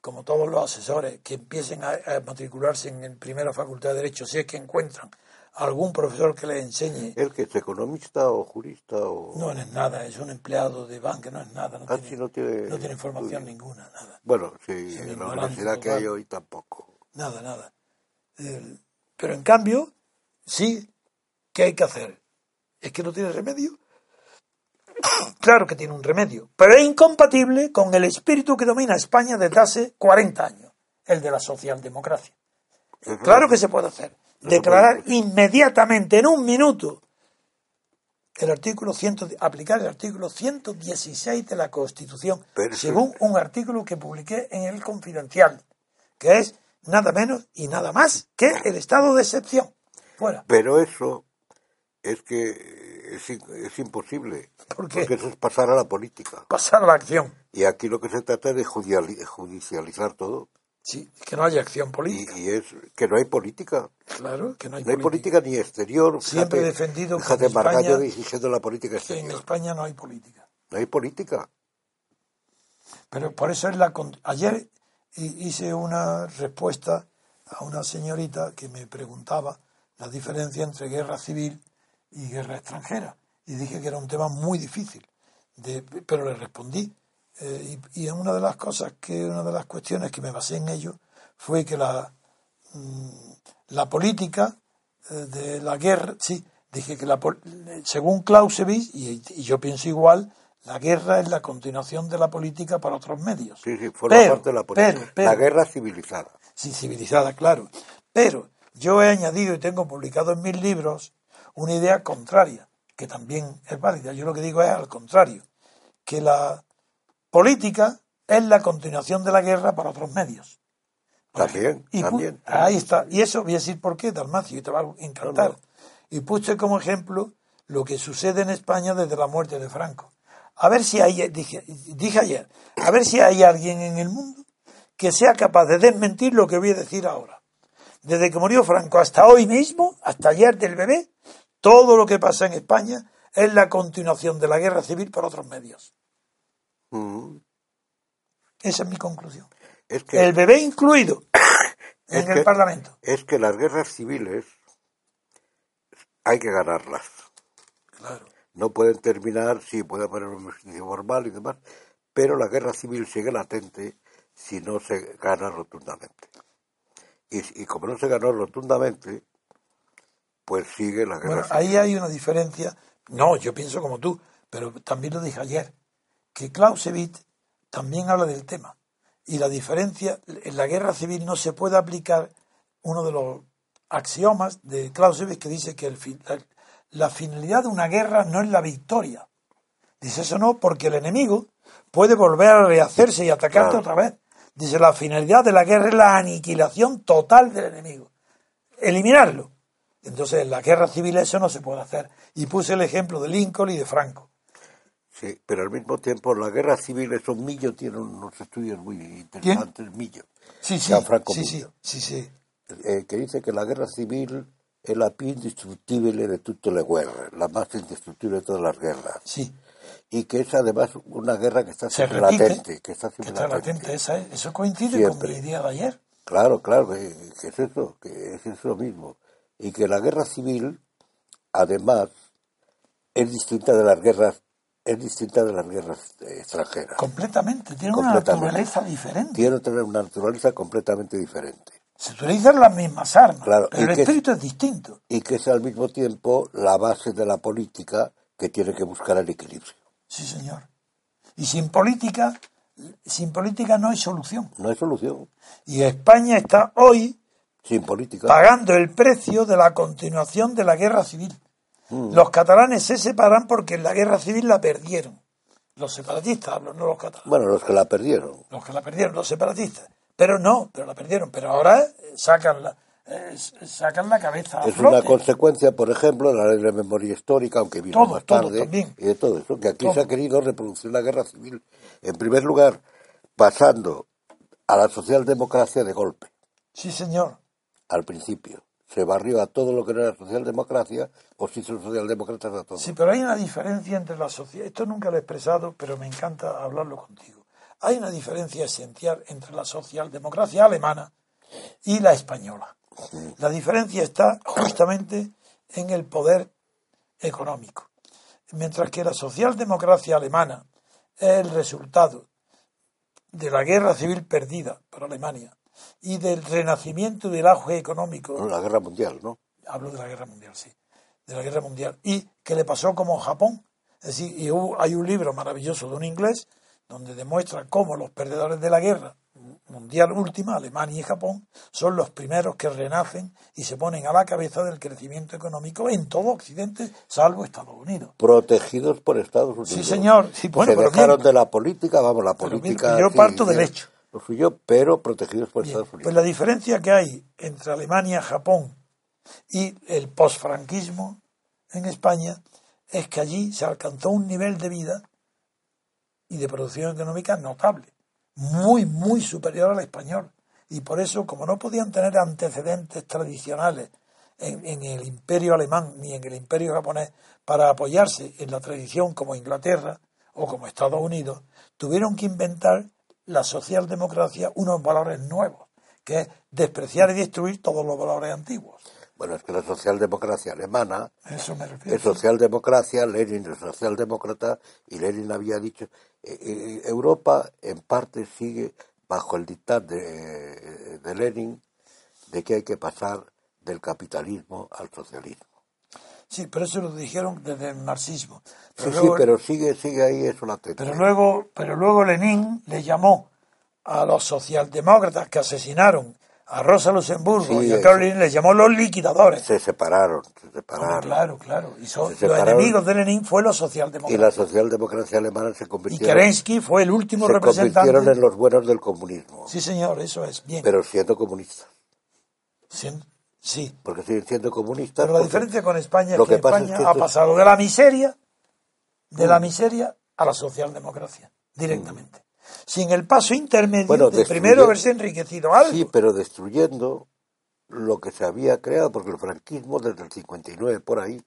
como todos los asesores que empiecen a, a matricularse en primera facultad de Derecho, si es que encuentran algún profesor que le enseñe. ¿El que es economista o jurista? o No, no es nada, es un empleado de banca, no es nada. No, ah, tiene, no, tiene... no tiene información ninguna, nada. Bueno, sí, en la universidad que hay hoy tampoco. Nada, nada. pero en cambio, sí, ¿qué hay que hacer? ¿Es que no tiene remedio? Claro que tiene un remedio, pero es incompatible con el espíritu que domina España desde hace 40 años, el de la socialdemocracia. Claro que se puede hacer declarar inmediatamente, en un minuto, el artículo 100, aplicar el artículo 116 de la Constitución, según un artículo que publiqué en el Confidencial, que es nada menos y nada más que el estado de excepción. Fuera. Pero eso es que es, imposible. Porque eso es pasar a la política. Pasar a la acción. Y aquí lo que se trata es de judicializar todo. Sí, que no haya acción política. Y, es que no hay política. Claro, que no hay, no hay política. ni exterior. Siempre he defendido que en España, dirigiendo la política exterior. en España no hay política. No hay política. Pero por eso es la... Ayer hice una respuesta a una señorita que me preguntaba la diferencia entre guerra civil y guerra extranjera. Y dije que era un tema muy difícil. De, pero le respondí eh, y, y, una de las cosas que, una de las cuestiones que me basé en ello fue que la, mm, la política eh, de la guerra, sí, Dije que la, según Clausewitz, y, yo pienso igual, la guerra es la continuación de la política para otros medios. Sí, sí, forma parte de la política. la guerra civilizada. Sí, civilizada, claro. Pero yo he añadido y tengo publicado en mis libros una idea contraria, que también es válida. Yo lo que digo es al contrario, que la política es la continuación de la guerra para otros medios. También, y también. Ahí está. Y eso voy a decir por qué, Dalmacio, y te va a encantar. Y puse como ejemplo lo que sucede en España desde la muerte de Franco. A ver si hay, dije, dije ayer, a ver si hay alguien en el mundo que sea capaz de desmentir lo que voy a decir ahora. Desde que murió Franco hasta hoy mismo, hasta ayer del bebé, todo lo que pasa en España es la continuación de la guerra civil por otros medios. Mm. Esa es mi conclusión. el bebé incluido en el Parlamento. Es que las guerras civiles hay que ganarlas. Claro. No pueden terminar, sí, puede haber un homicidio formal y demás, pero la guerra civil sigue latente si no se gana rotundamente. Y, como no se ganó rotundamente, pues sigue la guerra bueno, Ahí hay una diferencia. No, yo pienso como tú, pero también lo dije ayer, que Clausewitz también habla del tema. Y la diferencia, en la guerra civil no se puede aplicar uno de los axiomas de Clausewitz que dice que el, la, finalidad de una guerra no es la victoria. Dice eso no, porque el enemigo puede volver a rehacerse y atacarte otra vez. Dice la finalidad de la guerra es la aniquilación total del enemigo. Eliminarlo. Entonces en la guerra civil eso no se puede hacer. Y puse el ejemplo de Lincoln y de Franco. Sí, pero al mismo tiempo la guerra civil, esos Millo tiene unos estudios muy interesantes, Millo. Sí, sí, sí, sí, sí, eh, que dice que la guerra civil es la più indestructible de todas las guerras, la más indestructible de todas las guerras. Sí. Y que es además una guerra que está siempre latente. Que está siempre latente. esa, eso coincide con el día de ayer. Claro, claro, que, es eso, que es eso mismo. Y que la guerra civil, además, es distinta de las guerras es distinta de las guerras extranjeras. Completamente, tiene una naturaleza diferente. Tiene una naturaleza completamente diferente. Se utilizan las mismas armas, pero el espíritu es distinto. Y que es al mismo tiempo la base de la política que tiene que buscar el equilibrio. Sí, señor. Y sin política, sin política no hay solución. No hay solución. Y España está hoy sin política pagando el precio de la continuación de la guerra civil. Mm. Los catalanes se separan porque en la guerra civil la perdieron. Los separatistas no los catalanes. Bueno, los que la perdieron. Los que la perdieron, los separatistas. Pero no, pero la perdieron. Pero ahora eh, sacan la, eh, sacan la cabeza. es una consecuencia, por ejemplo, de la ley de memoria histórica, aunque vino más tarde, y de todo eso, que aquí se ha querido reproducir la guerra civil. En primer lugar, pasando a la socialdemocracia de golpe. Sí, señor. Al principio. Se barrió a todo lo que no era socialdemocracia, o se hizo socialdemócratas a todo. Sí, pero hay una diferencia entre la sociedad. Esto nunca lo he expresado, pero me encanta hablarlo contigo hay una diferencia esencial entre la socialdemocracia alemana y la española. La diferencia está justamente en el poder económico. Mientras que la socialdemocracia alemana es el resultado de la guerra civil perdida por Alemania y del renacimiento del auge económico. La guerra mundial, ¿no? Hablo de la guerra mundial, sí. De la guerra mundial. Y que le pasó como Japón. Es decir, y hay un libro maravilloso de un inglés donde demuestra cómo los perdedores de la guerra mundial última, Alemania y Japón, son los primeros que renacen y se ponen a la cabeza del crecimiento económico en todo Occidente, salvo Estados Unidos. Protegidos por Estados Unidos. Sí, señor. se dejaron de la política, vamos, la política. yo parto del hecho. Lo pero protegidos por Estados Unidos. Pues la diferencia que hay entre Alemania, Japón y el posfranquismo en España es que allí se alcanzó un nivel de vida y de producción económica notable, muy, muy superior al español. Y por eso, como no podían tener antecedentes tradicionales en, en, el imperio alemán ni en el imperio japonés para apoyarse en la tradición como Inglaterra o como Estados Unidos, tuvieron que inventar la socialdemocracia unos valores nuevos, que es despreciar y destruir todos los valores antiguos. Bueno, es que la socialdemocracia alemana Eso me refiero, es socialdemocracia, Lenin es socialdemócrata, y Lenin había dicho, eh, eh, Europa en parte sigue bajo el dictado de, Lenin de que hay que pasar del capitalismo al socialismo. Sí, pero eso lo dijeron desde el marxismo. Sí, Pero sí, luego- pero sigue, sigue ahí eso latente. pero luego, pero luego Lenin le llamó a los socialdemócratas que asesinaron a Rosa Luxemburgo Sí, y a eso. Carolina, les llamó los liquidadores. Se separaron, se separaron. claro, claro. Y son- Se los enemigos de Lenin fue los Y la socialdemócratas. socialdemocracia alemana se Y, convirtieron, Kerensky fue el último se representante. convirtieron en los buenos del comunismo, Sí, señor, eso es. Bien. pero siendo comunistas. Sien- sí. Porque siguen siendo comunistas. Pero la diferencia con España es que, es España que ha Mm. pasado de la miseria, de la miseria a la socialdemocracia, directamente. Sin el paso intermedio Bueno, de primero haberse enriquecido algo. Sí, pero destruyendo lo que se había creado, porque el franquismo desde el 59 por ahí,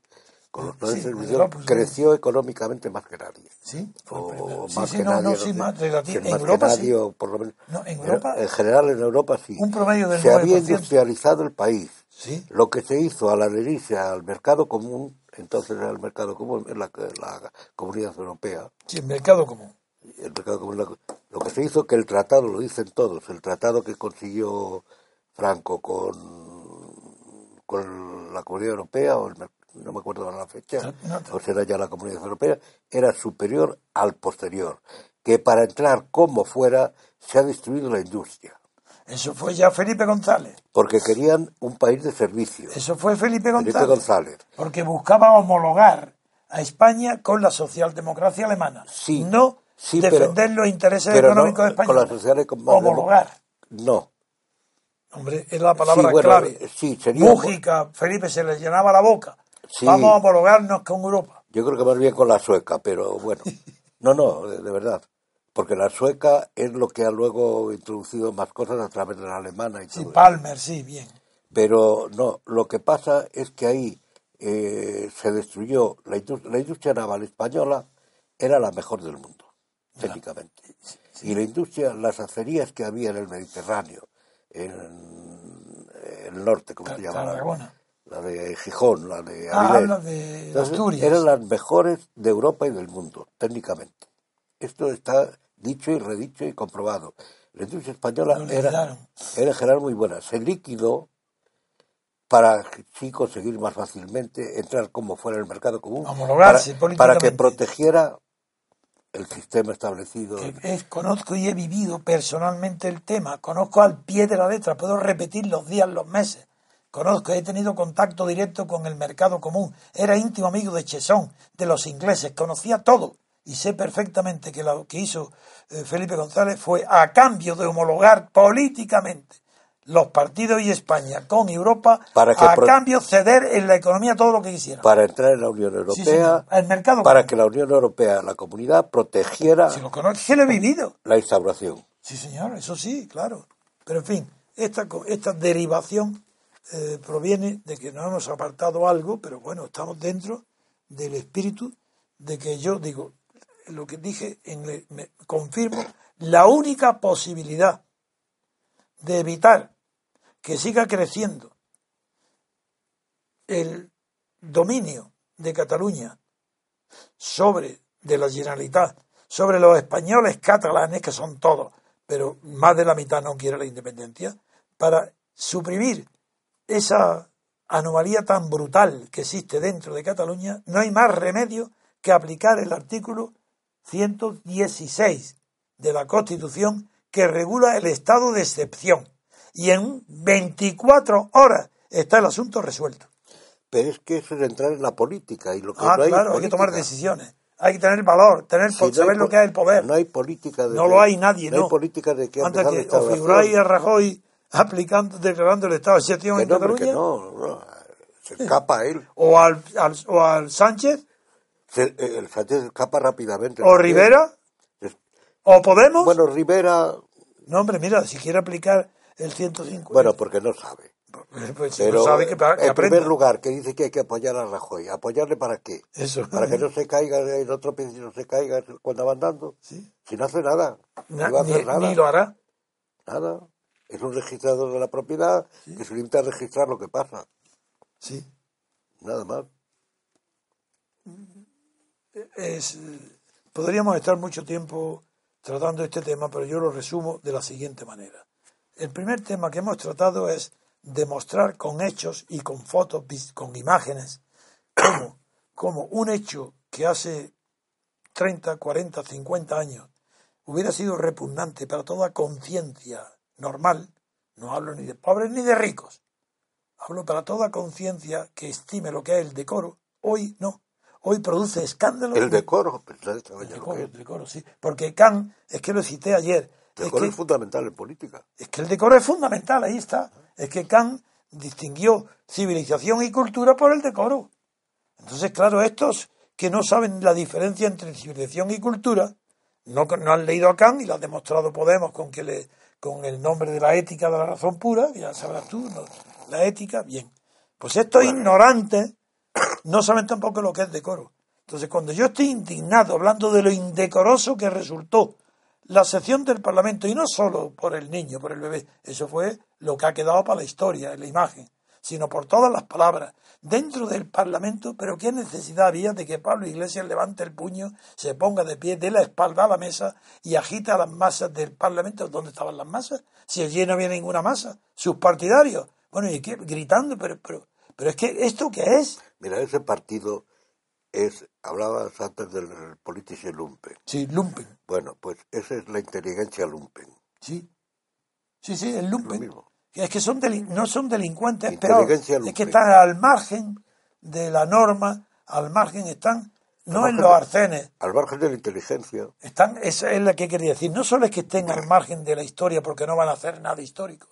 con los planes Sí, de pues, creció económicamente más que nadie. Sí, O. Sí, más sí, que no, nadie. no, sí, sé, más En más que Europa nadie, sí. por lo menos. No, en Europa- En general en Europa sí. Un promedio del Se había 9%. industrializado el país. Sí. Lo que se hizo al adherirse al mercado común, entonces era el mercado común, en la, la comunidad europea, Sí, el mercado común. el mercado común, la- lo que se hizo que el tratado, lo dicen todos, el tratado que consiguió Franco con, con la comunidad europea, o el no me acuerdo la fecha, No, no. o será ya la comunidad europea, era superior al posterior, que para entrar como fuera se ha destruido la industria, Eso fue ya Felipe González. porque querían un país de servicio. Eso fue Felipe González. Felipe González. Porque buscaba homologar a España con la socialdemocracia alemana. Sí, No sí, defender pero- los intereses pero no económicos de España. con la sociedad con- Homologar. No, Hombre, es la palabra Sí, bueno, clave. sí, sería- Mújica, Felipe se le llenaba la boca. Sí. Vamos a homologarnos con Europa. Yo creo que más bien con la sueca, pero bueno. No, no, de, de verdad. Porque la sueca es lo que ha luego introducido más cosas a través de la alemana y Sí, todo. eso. Palmer, sí, bien. Pero no, lo que pasa es que ahí eh, se destruyó la industria, la industria naval española era la mejor del mundo, técnicamente. Y la industria, las acerías que había en el Mediterráneo, en, el norte, ¿cómo se llama? La de Gijón, la de Ah, Avilés. de Entonces, Asturias. Eran las mejores de Europa y del mundo, técnicamente. Esto está dicho y redicho y comprobado. La industria española era, en general muy buena. Se liquidó para sí conseguir más fácilmente entrar como fuera el mercado común. Para, para que protegiera el sistema establecido. que es- conozco y he vivido personalmente el tema, conozco al pie de la letra, puedo repetir los días, los meses. Conozco, he tenido contacto directo con el mercado común. Era íntimo amigo de Chesón, de los ingleses, conocía todo. Y sé perfectamente que lo que hizo eh, Felipe González fue a cambio de homologar políticamente los partidos y España con Europa, Para que a cambio ceder en la economía todo lo que quisiera. Para entrar en la Unión Sí. Europea, El mercado para que la Unión Europea, la comunidad, protegiera Si lo que lo he vivido. la instauración. Sí, señor, eso sí, claro. Pero en fin, esta, esta derivación eh, proviene de que nos hemos apartado algo, pero bueno, estamos dentro del espíritu de que yo digo, lo que dije, en me confirmo, la única posibilidad de evitar que siga creciendo el dominio de Cataluña sobre de la Generalitat, sobre los españoles catalanes, que son todos, pero más de la mitad no quiere la independencia, para suprimir esa anomalía tan brutal que existe dentro de Cataluña, no hay más remedio que aplicar el artículo 116 de la Constitución que regula el estado de excepción. Y en 24 horas está el asunto resuelto. Pero es que eso es entrar en la política y lo que Ah, no hay claro, hay que tomar decisiones. Hay que tener valor, tener Si no saber lo que es el poder. No hay política de No lo hay nadie, no. no. hay política de que empezado que instauración. figuráis a Rajoy aplicando, declarando el estado de excepción en Cataluña, no, no, se escapa él. o, al, al- o al Sánchez, Se- eh, el Sánchez escapa rápidamente. o Rivera, Es- o Podemos. Bueno, Rivera, no, hombre, mira, si quiere aplicar el 105. bueno, porque no sabe. pues si Pero no sabe que, que en primer lugar, que dice que hay que apoyar a Rajoy. ¿Apoyarle para qué? Eso. Para que no se caiga, el otro y no se caiga cuando va andando. Sí. Si no hace nada. Na- no va a hacer ni, nada. ni lo hará. Nada. Es un registrador de la propiedad que se limita a registrar lo que pasa. Sí. Nada más. Podríamos estar mucho tiempo tratando este tema, pero yo lo resumo de la siguiente manera. El primer tema que hemos tratado es demostrar con hechos y con fotos, con imágenes, cómo, cómo un hecho que hace 30, 40, 50 años hubiera sido repugnante para toda conciencia normal, no hablo ni de pobres ni de ricos, hablo para toda conciencia que estime lo que es el decoro, hoy no. Hoy produce escándalo. El decoro, pues, el decoro, el decoro, sí. Porque Kant, es que lo cité ayer. El decoro es, fundamental en política. Es que el decoro es fundamental, ahí está. Es que Kant distinguió civilización y cultura por el decoro. Entonces, claro, estos que no saben la diferencia entre civilización y cultura, no, no han leído a Kant y lo ha demostrado Podemos con que le, con el nombre de la ética de la razón pura, ya sabrás tú, la ética, bien. Pues estos ignorantes no saben tampoco lo que es decoro. Entonces, cuando yo estoy indignado hablando de lo indecoroso que resultó la sección del Parlamento, y no solo por el niño, por el bebé, eso fue lo que ha quedado para la historia, la imagen, sino por todas las palabras dentro del Parlamento, pero qué necesidad había de que Pablo Iglesias levante el puño, se ponga de pie, de la espalda a la mesa y agita las masas del Parlamento. ¿Dónde estaban las masas? Si allí no había ninguna masa. Sus partidarios. Bueno, y gritando, pero, pero, pero es que, ¿esto qué es? Mira, ese partido es, hablabas antes del politische Lumpen. Sí, Lumpen. Bueno, pues esa es la inteligencia Lumpen. Sí. Sí, sí, el Lumpen. Es que son no son delincuentes, pero es que están al margen de la norma, al margen están, no en los arcenes. Al margen de la inteligencia. Están, esa es la que quería decir. No solo es que estén al margen de la historia porque no van a hacer nada histórico,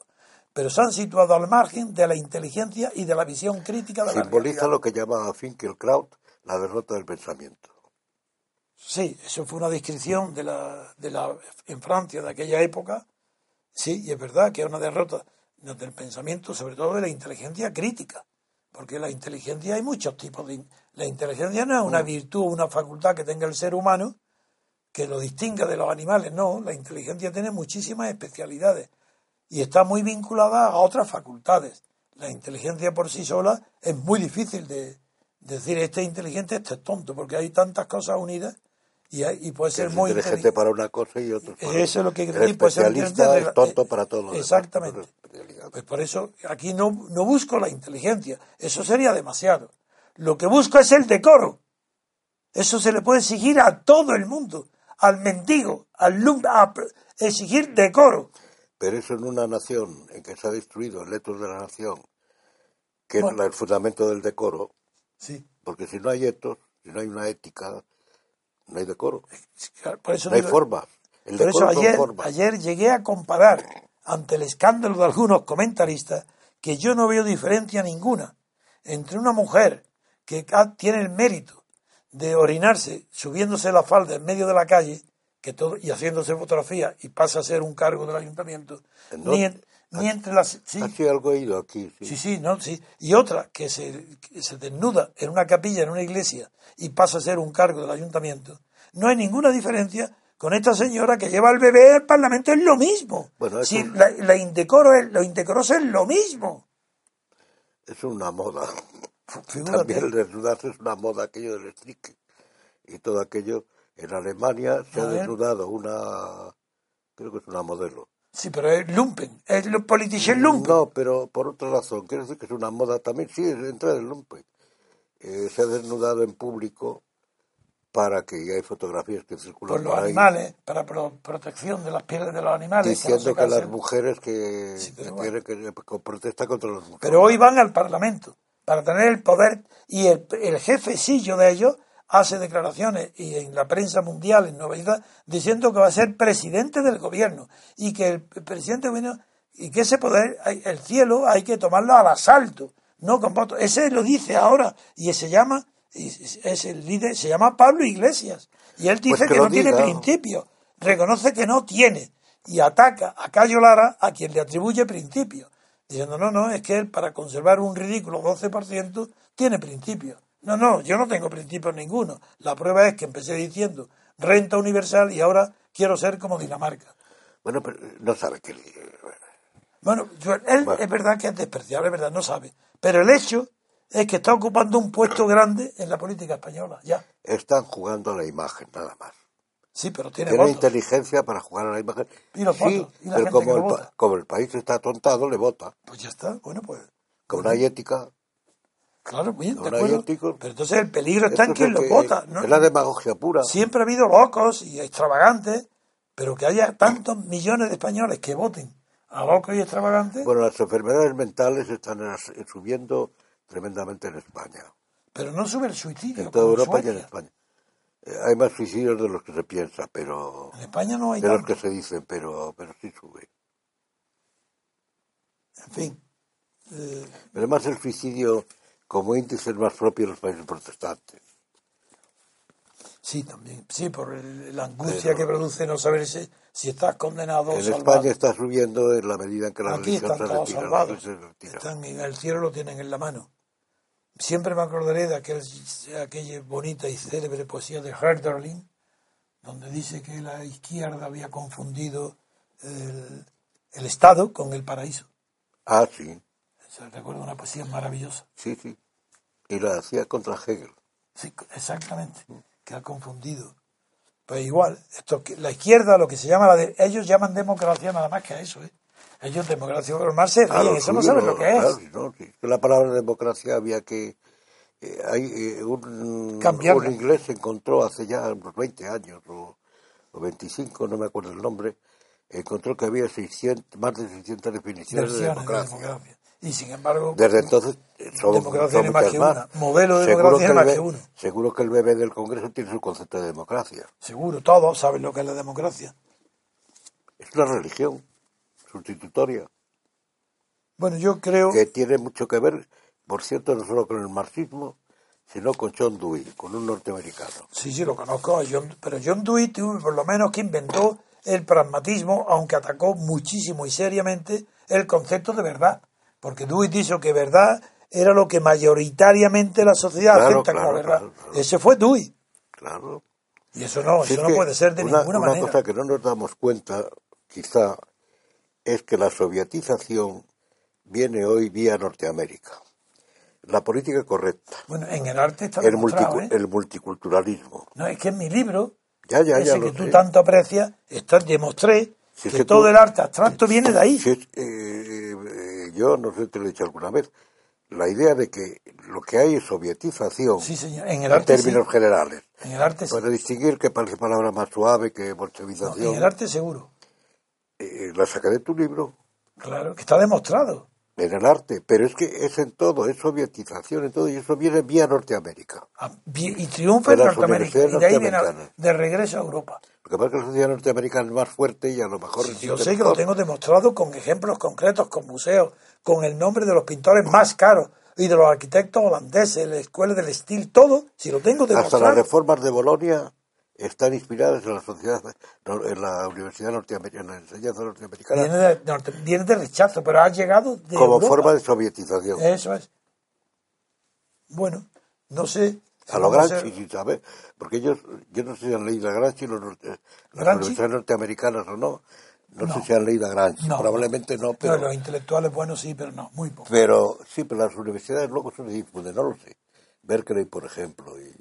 pero se han situado al margen de la inteligencia y de la visión crítica de Simboliza lo que llama Finkelkraut la derrota del pensamiento. Sí, eso fue una descripción de la, de la, en Francia de aquella época. Sí, y es verdad que es una derrota del pensamiento, sobre todo de la inteligencia crítica. Porque la inteligencia hay muchos tipos de. La inteligencia no es una mm. virtud, una facultad que tenga el ser humano que lo distinga de los animales. No, la inteligencia tiene muchísimas especialidades y está muy vinculada a otras facultades. La inteligencia por sí sola es muy difícil de decir este es inteligente, este es tonto, porque hay tantas cosas unidas y, y puede ser muy inteligente para una cosa y otra para Eso es lo que el puede ser es tonto para todo. Exactamente. Pues por eso aquí no, no busco la inteligencia, eso sería demasiado. Lo que busco es el decoro. Eso se le puede exigir a todo el mundo, al mendigo, al a exigir decoro. Pero eso en una nación en que se ha destruido el etos de la nación, que es el fundamento del decoro, sí. porque si no hay etos, si no hay una ética, no hay decoro. Por eso no hay forma. El por eso ayer, ayer llegué a comparar, ante el escándalo de algunos comentaristas, que yo no veo diferencia ninguna entre una mujer que tiene el mérito de orinarse subiéndose la falda en medio de la calle que todo, y haciéndose fotografía y pasa a ser un cargo del ayuntamiento, ni, entre las... Sí, algo ido aquí. Sí. sí, no, sí. Y otra que se, se desnuda en una capilla, en una iglesia, y pasa a ser un cargo del ayuntamiento. No hay ninguna diferencia con esta señora que lleva al bebé al Parlamento, es lo mismo. Bueno, si la, indecoro es, lo indecoroso es lo mismo. Es una moda. También el desnudarse es una moda, aquello del strique y todo aquello en Alemania se ha desnudado una, creo que es una modelo. Sí, pero es lumpen, es el politician lumpen. No, pero por otra razón, quiero decir que es una moda también, sí, entra el lumpen. Eh, se ha desnudado en público para que ya hay fotografías que circulan por los animales, para protección de las pieles de los animales. Diciendo que, las mujeres que, quieren que, protesta contra los mujeres. Pero hoy van al Parlamento para tener el poder y el, el jefecillo de ellos hace declaraciones y en la prensa mundial, en Nueva York, diciendo que va a ser presidente del gobierno y que el presidente bueno y que ese poder, el cielo, hay que tomarlo al asalto, no con votos. Ese lo dice ahora y se llama, es el líder, se llama Pablo Iglesias y él dice pues que, no tiene principio, reconoce que no tiene y ataca a Cayo Lara a quien le atribuye principio, diciendo no, no, es que él para conservar un ridículo 12% tiene principio. No, no, yo no tengo principios ninguno. La prueba es que empecé diciendo renta universal y ahora quiero ser como Dinamarca. Bueno, pero no sabe que... Bueno, él es verdad que es despreciable, es verdad, no sabe. Pero el hecho es que está ocupando un puesto grande en la política española, ya. Están jugando a la imagen, nada más. Sí, pero tiene, tiene inteligencia para jugar a la imagen. Y los sí, pero como el, como el país está atontado, le vota. Pues ya está, bueno, pues. Como no hay ética. Claro, bien, de acuerdo. éticos. Pero entonces el peligro está en quien lo vota. ¿no? Es la demagogia pura. Siempre ha habido locos y extravagantes, pero que haya tantos millones de españoles que voten a locos y extravagantes, Bueno, las enfermedades mentales están subiendo tremendamente en España. pero no sube el suicidio. En toda Europa y en Suecia. España. Eh, hay más suicidios de los que se piensa, pero En España no hay de los que se dicen, pero pero sí sube. En fin. eh, Pero además el suicidio como índice más propio de los países protestantes. sí, también. Sí, por el- la angustia que produce no saber si, si estás condenado o En salvado. España está subiendo en la medida en que la Aquí religión están se todos retira. la salvados. Iglesia se retira. Están en el cielo, lo tienen en la mano. Siempre me acordaré de aquel, aquella bonita y célebre poesía de Herderling, donde dice que la izquierda había confundido el, el Estado con el paraíso. Ah, sí, Se recuerda una poesía maravillosa. sí, sí. Y la hacía contra Hegel. Sí, exactamente, que ha confundido. Pues igual, esto la izquierda, lo que se llama, la de- ellos llaman democracia nada más que a eso, ¿eh? Ellos democracia, pero se eso no saben lo que es. claro, no, La palabra democracia había que... eh, hay eh, un, Cambiarla. un inglés encontró hace ya unos 20 años o, o 25, no me acuerdo el nombre, encontró que había 600, más de 600 definiciones de versiones de democracia. Y sin embargo, Desde entonces son, Democracia son tiene más que más. una. Modelo de Seguro democracia el más que uno. Seguro que el BB del Congreso tiene su concepto de democracia. seguro, todos saben lo que es la democracia. Es una religión sustitutoria Bueno, yo creo, que tiene mucho que ver, por cierto, no solo con el marxismo, sino con John Dewey, con un norteamericano. sí, sí, lo conozco, John- pero John Dewey tuvo por lo menos que inventó el pragmatismo, aunque atacó muchísimo y seriamente el concepto de verdad. Porque Dewey dijo que verdad era lo que mayoritariamente la sociedad Claro, acepta como verdad. claro. Ese fue Dewey. Claro. Y eso no, eso es no puede ser de una, ninguna una manera. cosa que no nos damos cuenta, quizá, es que la sovietización viene hoy vía Norteamérica. La política correcta, Bueno, en el arte está el, multicu- ¿eh? el multiculturalismo. No, es que en mi libro, Ya, ya, ya ese lo que tú sé. tanto aprecias, está, demostré Si es que, que todo tú- el arte abstracto viene de ahí. Si es- eh, eh, yo no sé si te lo he dicho alguna vez, la idea de que lo que hay es sovietización Sí, señor. En el en arte términos sí. generales. En el arte sí. Para distinguir que parece palabra más suave que No, bolchevización, en el arte seguro. eh, la saqué de tu libro, Claro, que está demostrado. En el arte, pero es que es en todo, es sovietización en todo, y eso viene vía Norteamérica. Ah, Y triunfa en Norteamérica. Y de ahí de regreso a Europa. Lo que pasa es que la sociedad norteamericana es más fuerte y a lo mejor Yo resiste sé que lo tengo demostrado con ejemplos concretos, con museos, con el nombre de los pintores más caros y de los arquitectos holandeses, la escuela del estilo, todo, si lo tengo Hasta las demostrado. reformas de Bolonia están inspiradas en la sociedad, no, en la universidad norteamericana, en la enseñanza norteamericana, Viene de, norte- viene de rechazo, pero ha llegado de como Europa. forma de sovietización. Eso es. Bueno, no sé. a lo Gramsci, sin saber, porque ellos, yo no sé si han leído a Gramsci, los, norte- las ¿Gramsci? universidades norteamericanas o no, no, No. sé si han leído a Gramsci, No. probablemente no, No, pero, los intelectuales buenos sí, pero no, muy poco. pero sí, pero las universidades luego se difunden, no lo sé. Berkeley, por ejemplo, y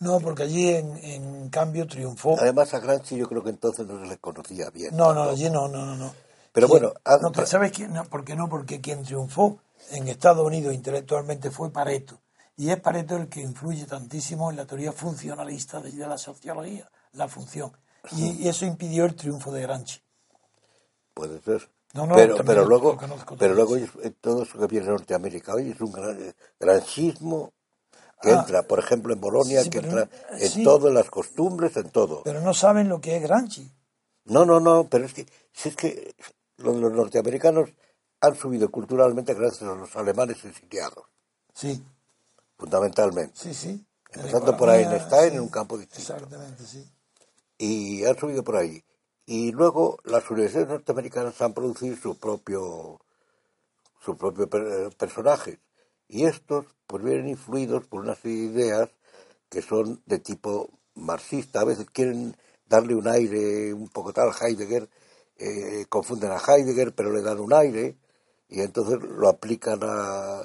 No, porque allí en, en cambio triunfó. además a Gramsci yo creo que entonces no se le conocía bien. No, no, allí no, no, no. no. Pero ¿Quién? bueno, No, pero ¿sabes quién? No, ¿Por qué no? Porque quien triunfó en Estados Unidos intelectualmente fue Pareto. Y es Pareto el que influye tantísimo en la teoría funcionalista de, de la sociología, la función. Y, y eso impidió el triunfo de Gramsci. Puede ser. No, no, pero, pero luego, pero luego eh, todo eso que viene de Norteamérica hoy es un gran eh, granchismo que Ah. entra, por ejemplo, en Bolonia, Sí, que pero- entra en sí. todo, en las costumbres, en todo. Pero no saben lo que es Gramsci. No, no, no, pero es que, si es que los, los norteamericanos han subido culturalmente gracias a los alemanes exiliados, Sí, fundamentalmente. sí, sí. Empezando por economía, Einstein sí, en un campo distinto. Exactamente, sí. y han subido por ahí. Y luego las universidades norteamericanas han producido su propio su propio per- personaje. Y estos pues vienen influidos por una serie de ideas que son de tipo marxista. A veces quieren darle un aire un poco tal. Heidegger, eh, confunden a Heidegger, pero le dan un aire y entonces lo aplican a,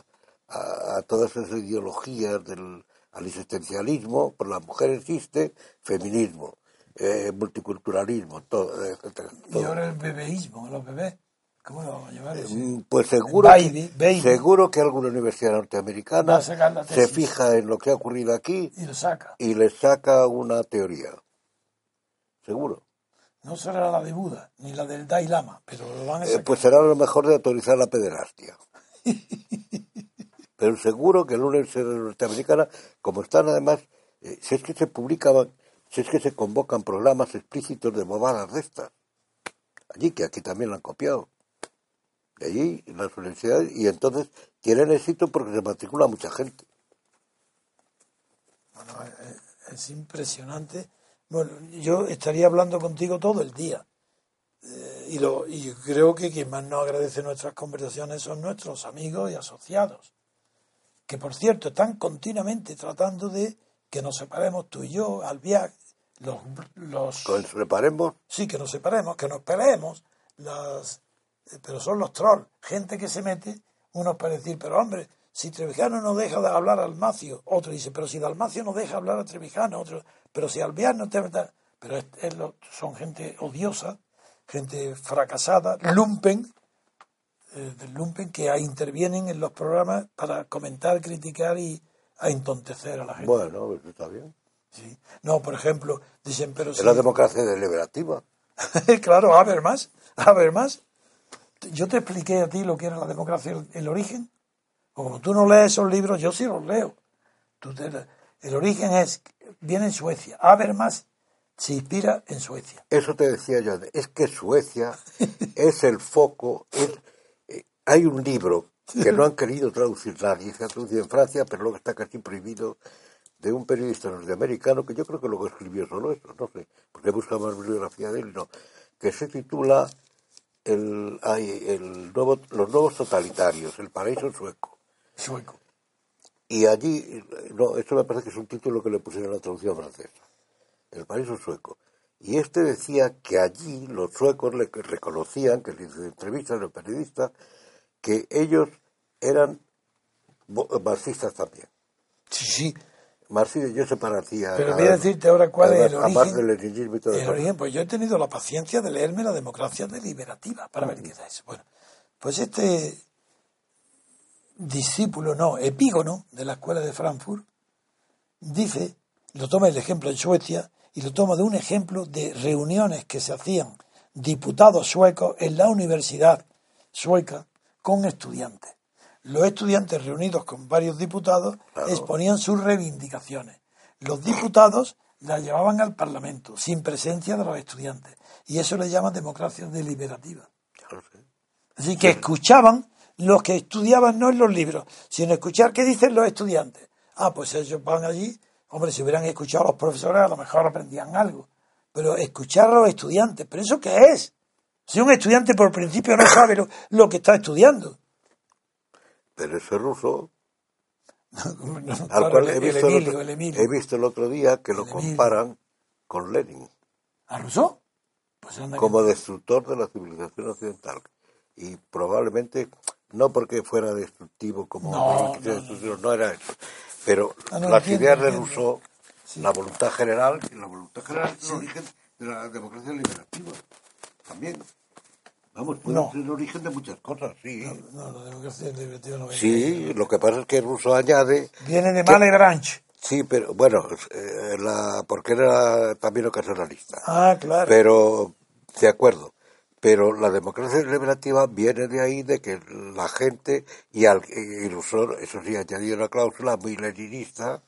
a, a todas esas ideologías del al existencialismo, por la mujer existe, feminismo, eh, multiculturalismo, todo, etcétera, Y todo. ahora el bebeísmo, los bebés. ¿Cómo lo vamos a ese? Mm, Pues seguro, Baby, que, baby. seguro que alguna universidad norteamericana se fija en lo que ha ocurrido aquí Y lo saca. y le saca una teoría. Seguro. No será la de Buda, ni la del Dalai Lama, pero lo van a Eh, sacar. pues será lo mejor de autorizar la pederastia. Pero seguro que la universidad norteamericana, como están además, eh, si es que se publicaban, si es que se convocan programas explícitos de bobadas de estas. Allí, que aquí también lo han copiado. De allí, en las universidades, y entonces tienen éxito porque se matricula mucha gente. Bueno, eh, es impresionante. Bueno, yo estaría hablando contigo todo el día. Eh, y, lo, y creo que quien más nos agradece nuestras conversaciones son nuestros amigos y asociados. Que por cierto están continuamente tratando de que nos separemos tú y yo, Albiac, los, los Entonces, reparemos, sí, que nos separemos, que nos peleemos, las, pero son los trolls, gente que se mete, unos para decir, pero hombre, si Trevijano no deja de hablar al Macio, otro dice, pero si Dalmacio no deja hablar a Trevijano, otro, pero si Alvear no te... Pero es- es lo- son gente odiosa, gente fracasada, lumpen, eh, del lumpen que intervienen en los programas para comentar, criticar y a entontecer a la gente. bueno, pues está bien. Sí. No, por ejemplo, dicen, pero Es si... la democracia deliberativa. claro, a ver más, a ver más. Yo te expliqué a ti lo que era la democracia, el, el origen. Como tú no lees esos libros, yo sí los leo. Tú te- el origen es, viene en Suecia. Habermas se inspira en Suecia. Eso te decía yo, es que Suecia es el foco. es- eh, hay un libro que no han querido traducir nadie, se ha traducido en Francia, pero luego está casi prohibido, de un periodista norteamericano que yo creo que luego escribió solo eso, no sé, porque busca más bibliografía de él, no, que se titula el, ay, el nuevo, Los nuevos totalitarios, el paraíso sueco. Sueco. Y allí, no, esto me parece que es un título que le pusieron a la traducción francesa, El paraíso sueco. Y este decía que allí los suecos le reconocían, que le hizo entrevistas a los periodistas, que ellos eran marxistas también. Sí, sí. Yo se parecía. Pero voy a decirte ahora cuál es el origen. del y todo El origen, pues yo he tenido la paciencia de leerme la democracia deliberativa para ver qué es eso. Bueno, pues este discípulo, no, epígono de la escuela de Frankfurt, dice, lo toma el ejemplo en Suecia y lo toma de un ejemplo de reuniones que se hacían diputados suecos en la universidad sueca con estudiantes. Los estudiantes reunidos con varios diputados Claro. exponían sus reivindicaciones. Los diputados las llevaban al Parlamento sin presencia de los estudiantes. Y eso le llaman democracia deliberativa. Así que escuchaban los que estudiaban no en los libros, sino escuchar qué dicen los estudiantes. Ah, pues ellos van allí. Hombre, si hubieran escuchado a los profesores, a lo mejor aprendían algo. Pero escuchar a los estudiantes, ¿pero eso qué es? Si un estudiante por principio no sabe lo, lo que está estudiando. Pero ese ruso, No, al claro, cual he visto, el Emilio, otro, el Emilio. he visto el otro día que lo comparan con Lenin. ¿A Rousseau? Pues anda que- como destructor de la civilización occidental. Y probablemente, no porque fuera destructivo como No, era eso. Pero Ah, las ideas de. Rousseau, Sí. la voluntad general, y la voluntad general es el origen de la democracia liberativa. También. Vamos, puede No. ser el origen de muchas cosas, sí. No, la democracia deliberativa no viene. Sí, lo que pasa es que Rousseau añade, Viene de Malebranche. sí, pero bueno, eh, la, porque era también ocasionalista. Ah, claro. Pero, de acuerdo, pero la democracia deliberativa viene de ahí, de que la gente, y, al, y Rousseau, eso sí, añadió una cláusula muy leninista,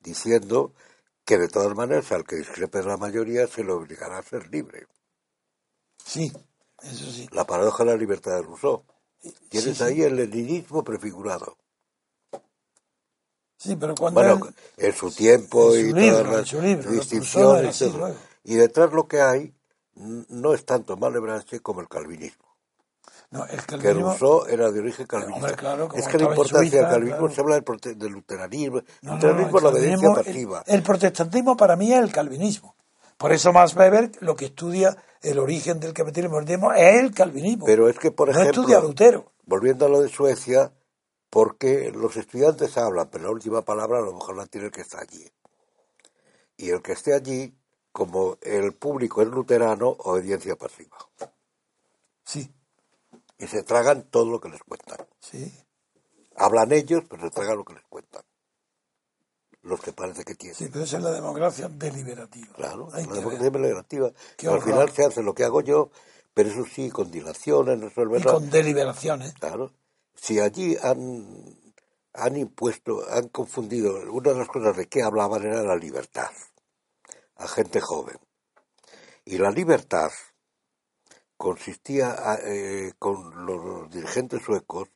diciendo que de todas maneras al que discrepe de la mayoría se le obligará a ser libre. Sí, eso sí. La paradoja de la libertad de Rousseau. Tienes sí. ahí el leninismo prefigurado. Sí, pero cuando Bueno, él- en su tiempo en y libro, todas en las su libro, distinciones y así todo. luego. Y detrás lo que hay no es tanto Malebranche como el calvinismo. no, el que Rousseau era de origen calvinista. Hombre, claro, es que la importancia Suiza, del calvinismo claro. se habla del, del luteranismo. No, no, luteranismo es la obediencia pasiva. El, el protestantismo para mí es el calvinismo. Por eso Max Weber lo que estudia el origen del capitalismo es el calvinismo. Pero es que, por no ejemplo, estudia Lutero. volviendo a lo de Suecia, porque los estudiantes hablan, pero la última palabra a lo mejor la tiene el que está allí. Y el que esté allí, como el público es luterano, obediencia pasiva. Sí. y se tragan todo lo que les cuentan. Sí. Hablan ellos, pero se tragan lo que les cuentan. Los que parece que tienen. Sí, pero esa es la democracia deliberativa. Claro, Hay la democracia ver. deliberativa. Qué Al horror. final se hace lo que hago yo, pero eso sí, con dilaciones, Y resolverlo. con deliberaciones. Claro. Si allí han, han impuesto, han confundido, una de las cosas de que hablaban era la libertad a gente joven. Y la libertad consistía, a- eh, con los dirigentes suecos,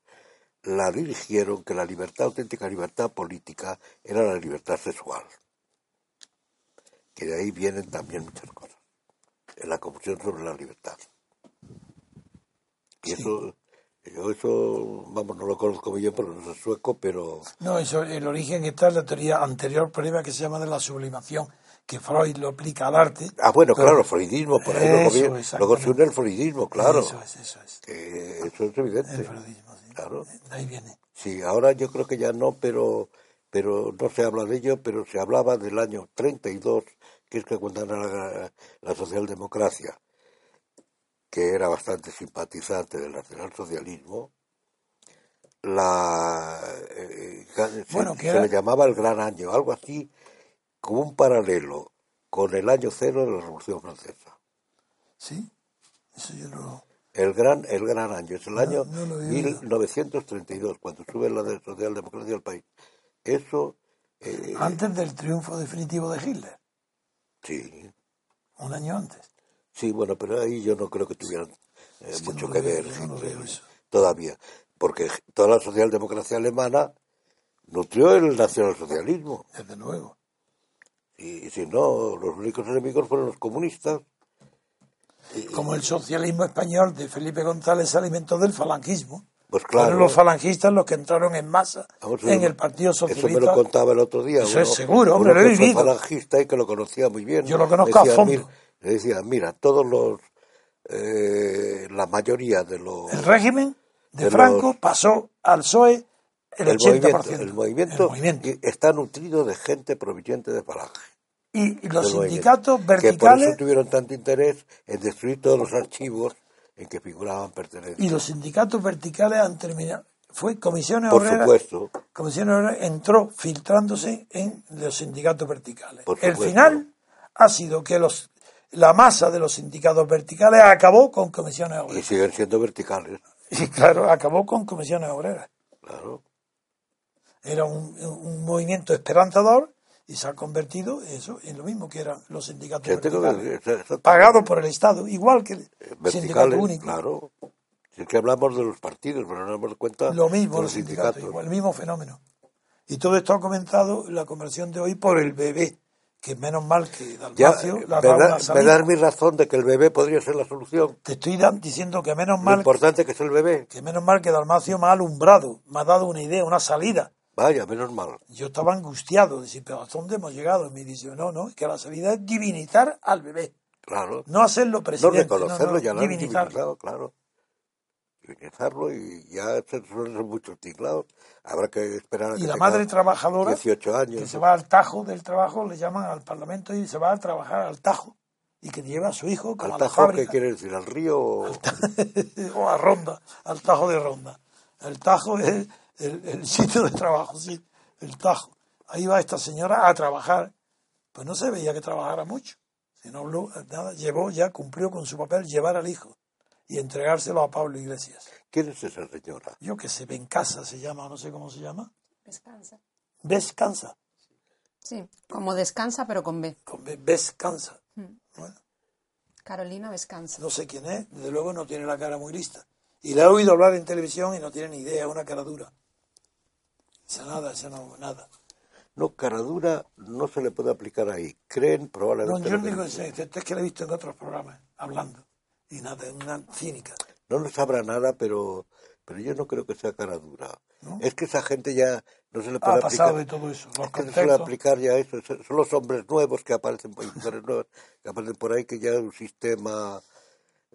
la dirigieron que la libertad, auténtica libertad política, era la libertad sexual. Que de ahí vienen también muchas cosas. En la confusión sobre la libertad. Y eso, yo eso, vamos, no lo conozco bien porque no soy sueco, pero No, eso, el origen está en la teoría anterior previa que se llama de la sublimación, que Freud lo aplica al arte. Ah, bueno, Pero- claro, freudismo, por ahí luego, Eso, viene- luego se une el freudismo, claro. Eso es, eso es. Que eso es evidente. El freudismo. Claro. De ahí viene. Sí, ahora yo creo que ya no, pero pero no se habla de ello, pero se hablaba del año 32, que es que cuando la, la socialdemocracia, que era bastante simpatizante del nacionalsocialismo, la eh, se, que se era- le llamaba el gran año, algo así como un paralelo con el año cero de la Revolución Francesa. ¿Sí? Eso yo lo... El gran, el gran año, es el año no lo he oído. 1932, cuando sube la de- socialdemocracia al país. Eso, eh, Antes del triunfo definitivo de Hitler, sí, un año antes. sí, bueno, pero ahí yo no creo que tuvieran eh, Es que mucho no que ver no Hitler, todavía, porque toda la socialdemocracia alemana nutrió el nacionalsocialismo, Desde luego. y, si no, los únicos enemigos fueron los comunistas. Como el socialismo español de Felipe González se alimentó del falangismo. Pues claro. Fueron los falangistas los que entraron en masa Vamos, en el Partido Eso me Socialista. lo contaba el otro día. Eso es seguro, hombre, lo he vivido. falangista y que lo conocía muy bien. Yo lo conozco a Decía, fondo. "Mira", Le decía, mira, todos los. eh, la mayoría de los. El régimen de de Franco los- pasó al PSOE el, el 80%. movimiento, el movimiento, El movimiento. está nutrido de gente proveniente de falange. Y, y los sindicatos Que por verticales eso tuvieron tanto interés en destruir todos los archivos en que figuraban pertenencias. y los sindicatos verticales han terminado. Fue Comisiones Por Obreras. supuesto. Comisiones Obreras entró filtrándose en los sindicatos verticales. Por El final ha sido que los la masa de los sindicatos verticales acabó con Comisiones Y Obreras. siguen siendo verticales. Y claro, acabó con Comisiones Obreras. Claro. Era un, un movimiento esperanzador y se ha convertido eso en lo mismo que eran los sindicatos verticales. Pagados por el Estado, igual que el sindicato verticales, único. claro. Si es que hablamos de los partidos, pero no nos damos cuenta Lo mismo de los sindicatos, igual, el mismo fenómeno. Y todo esto ha comenzado la conversión de hoy por el bebé, que menos mal que Ya, Dalmacio me, dado da- una me das mi razón de que el bebé podría ser la solución. Te estoy diciendo que menos Lo mal importante que es el bebé. que menos mal que Dalmacio me ha alumbrado, me ha dado una idea, una salida. Vaya, menos mal. Yo estaba angustiado, decir, pero ¿a dónde hemos llegado? Y me dice, no, no, que la salida es divinizar al bebé, Claro. no hacerlo No presidente. reconocerlo, no, ya lo han divinizarlo. divinizado, claro. Divinizarlo y ya se suelen muchos tinglados. Habrá que esperar a que Y la madre trabajadora, 18 años. que se va al tajo del trabajo, le llaman al Parlamento y se va a trabajar al tajo. Y que lleva a su hijo como ¿Al tajo qué quiere decir? ¿Al río? o- o a Ronda, al Tajo de Ronda. El Tajo es el, el sitio de trabajo, sí, el Tajo. Ahí va esta señora a trabajar. Pues no se veía que trabajara mucho. Si no habló nada, llevó ya, cumplió con su papel, llevar al hijo y entregárselo a Pablo Iglesias. ¿Quién es esa señora? Yo que sé, Bencasa se llama, no sé cómo se llama. Descansa. Descansa, Sí, como descansa, pero con B. con B, Descansa. Bueno, Carolina Descansa. no sé quién es, desde luego no tiene la cara muy lista. Y la he oído hablar en televisión y no tiene ni idea, es una cara dura. Esa nada, esa no, nada. No, caradura no se le puede aplicar ahí. Creen No, probablemente. yo lo que digo, dicen. es que la he visto en otros programas, hablando. Y nada, es una cínica. No nos sabrá nada, pero, pero yo no creo que sea cara dura. Es que esa gente ya no se le puede Ha pasado aplicar. de todo eso. Los Es que no se le aplicar ya eso. Son los hombres nuevos que aparecen por ahí, mujeres nuevas que aparecen por ahí, que ya es un sistema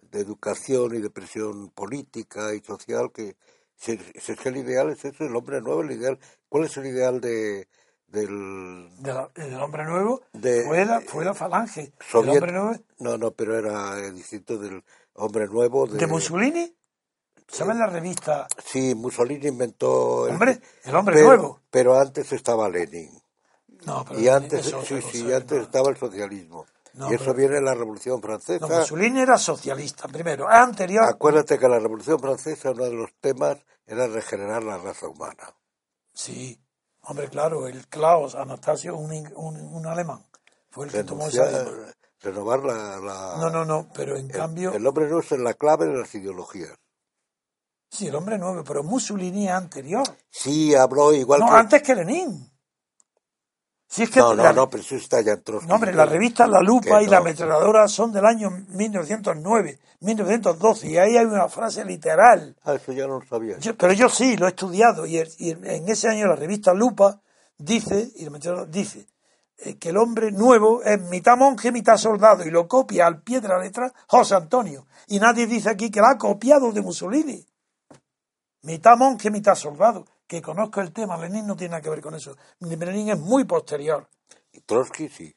de educación y de presión política y social que si, si es que el ideal es eso, el hombre nuevo, el ideal. ¿Cuál es el ideal de del de la- del hombre nuevo De- fue, la, fue la falange. El hombre nuevo No, no, pero era eh, distinto del hombre nuevo de, de Mussolini. ¿Sabes la revista? Sí, Mussolini inventó... el- Hombre, el hombre pero, nuevo. Pero antes estaba Lenin. No, pero Y antes, sí, sí, cosa, antes no. estaba el socialismo. No, y eso pero- viene de la Revolución Francesa. No, Mussolini era socialista, primero. Es anterior. Acuérdate que la Revolución Francesa, uno de los temas era regenerar la raza humana. Sí, hombre, claro, el Klaus Anastasio, un, un, un alemán, fue el que tomó esa renovar la... la- No, no, no, pero en el, cambio, el hombre no es la clave de las ideologías. sí, el hombre nuevo, pero Mussolini anterior. Sí, habló igual no, que... antes que Lenin. Si es que no, no, la- no, pero eso está ya no, hombre, la revista La Lupa y La. Ametralladora son del año 1909, 1912, y ahí hay una frase literal. Ah, eso ya no lo sabía. Yo- pero yo sí, lo he estudiado, y, en ese año la revista Lupa dice, y la dice, eh, que el hombre nuevo es mitad monje, mitad soldado, y lo copia al pie de la letra José Antonio. Y nadie dice aquí que la ha copiado de Mussolini. Mitad monje, mitad soldado. Que conozco el tema, Lenin no tiene nada que ver con eso. Lenin es muy posterior. Trotsky sí,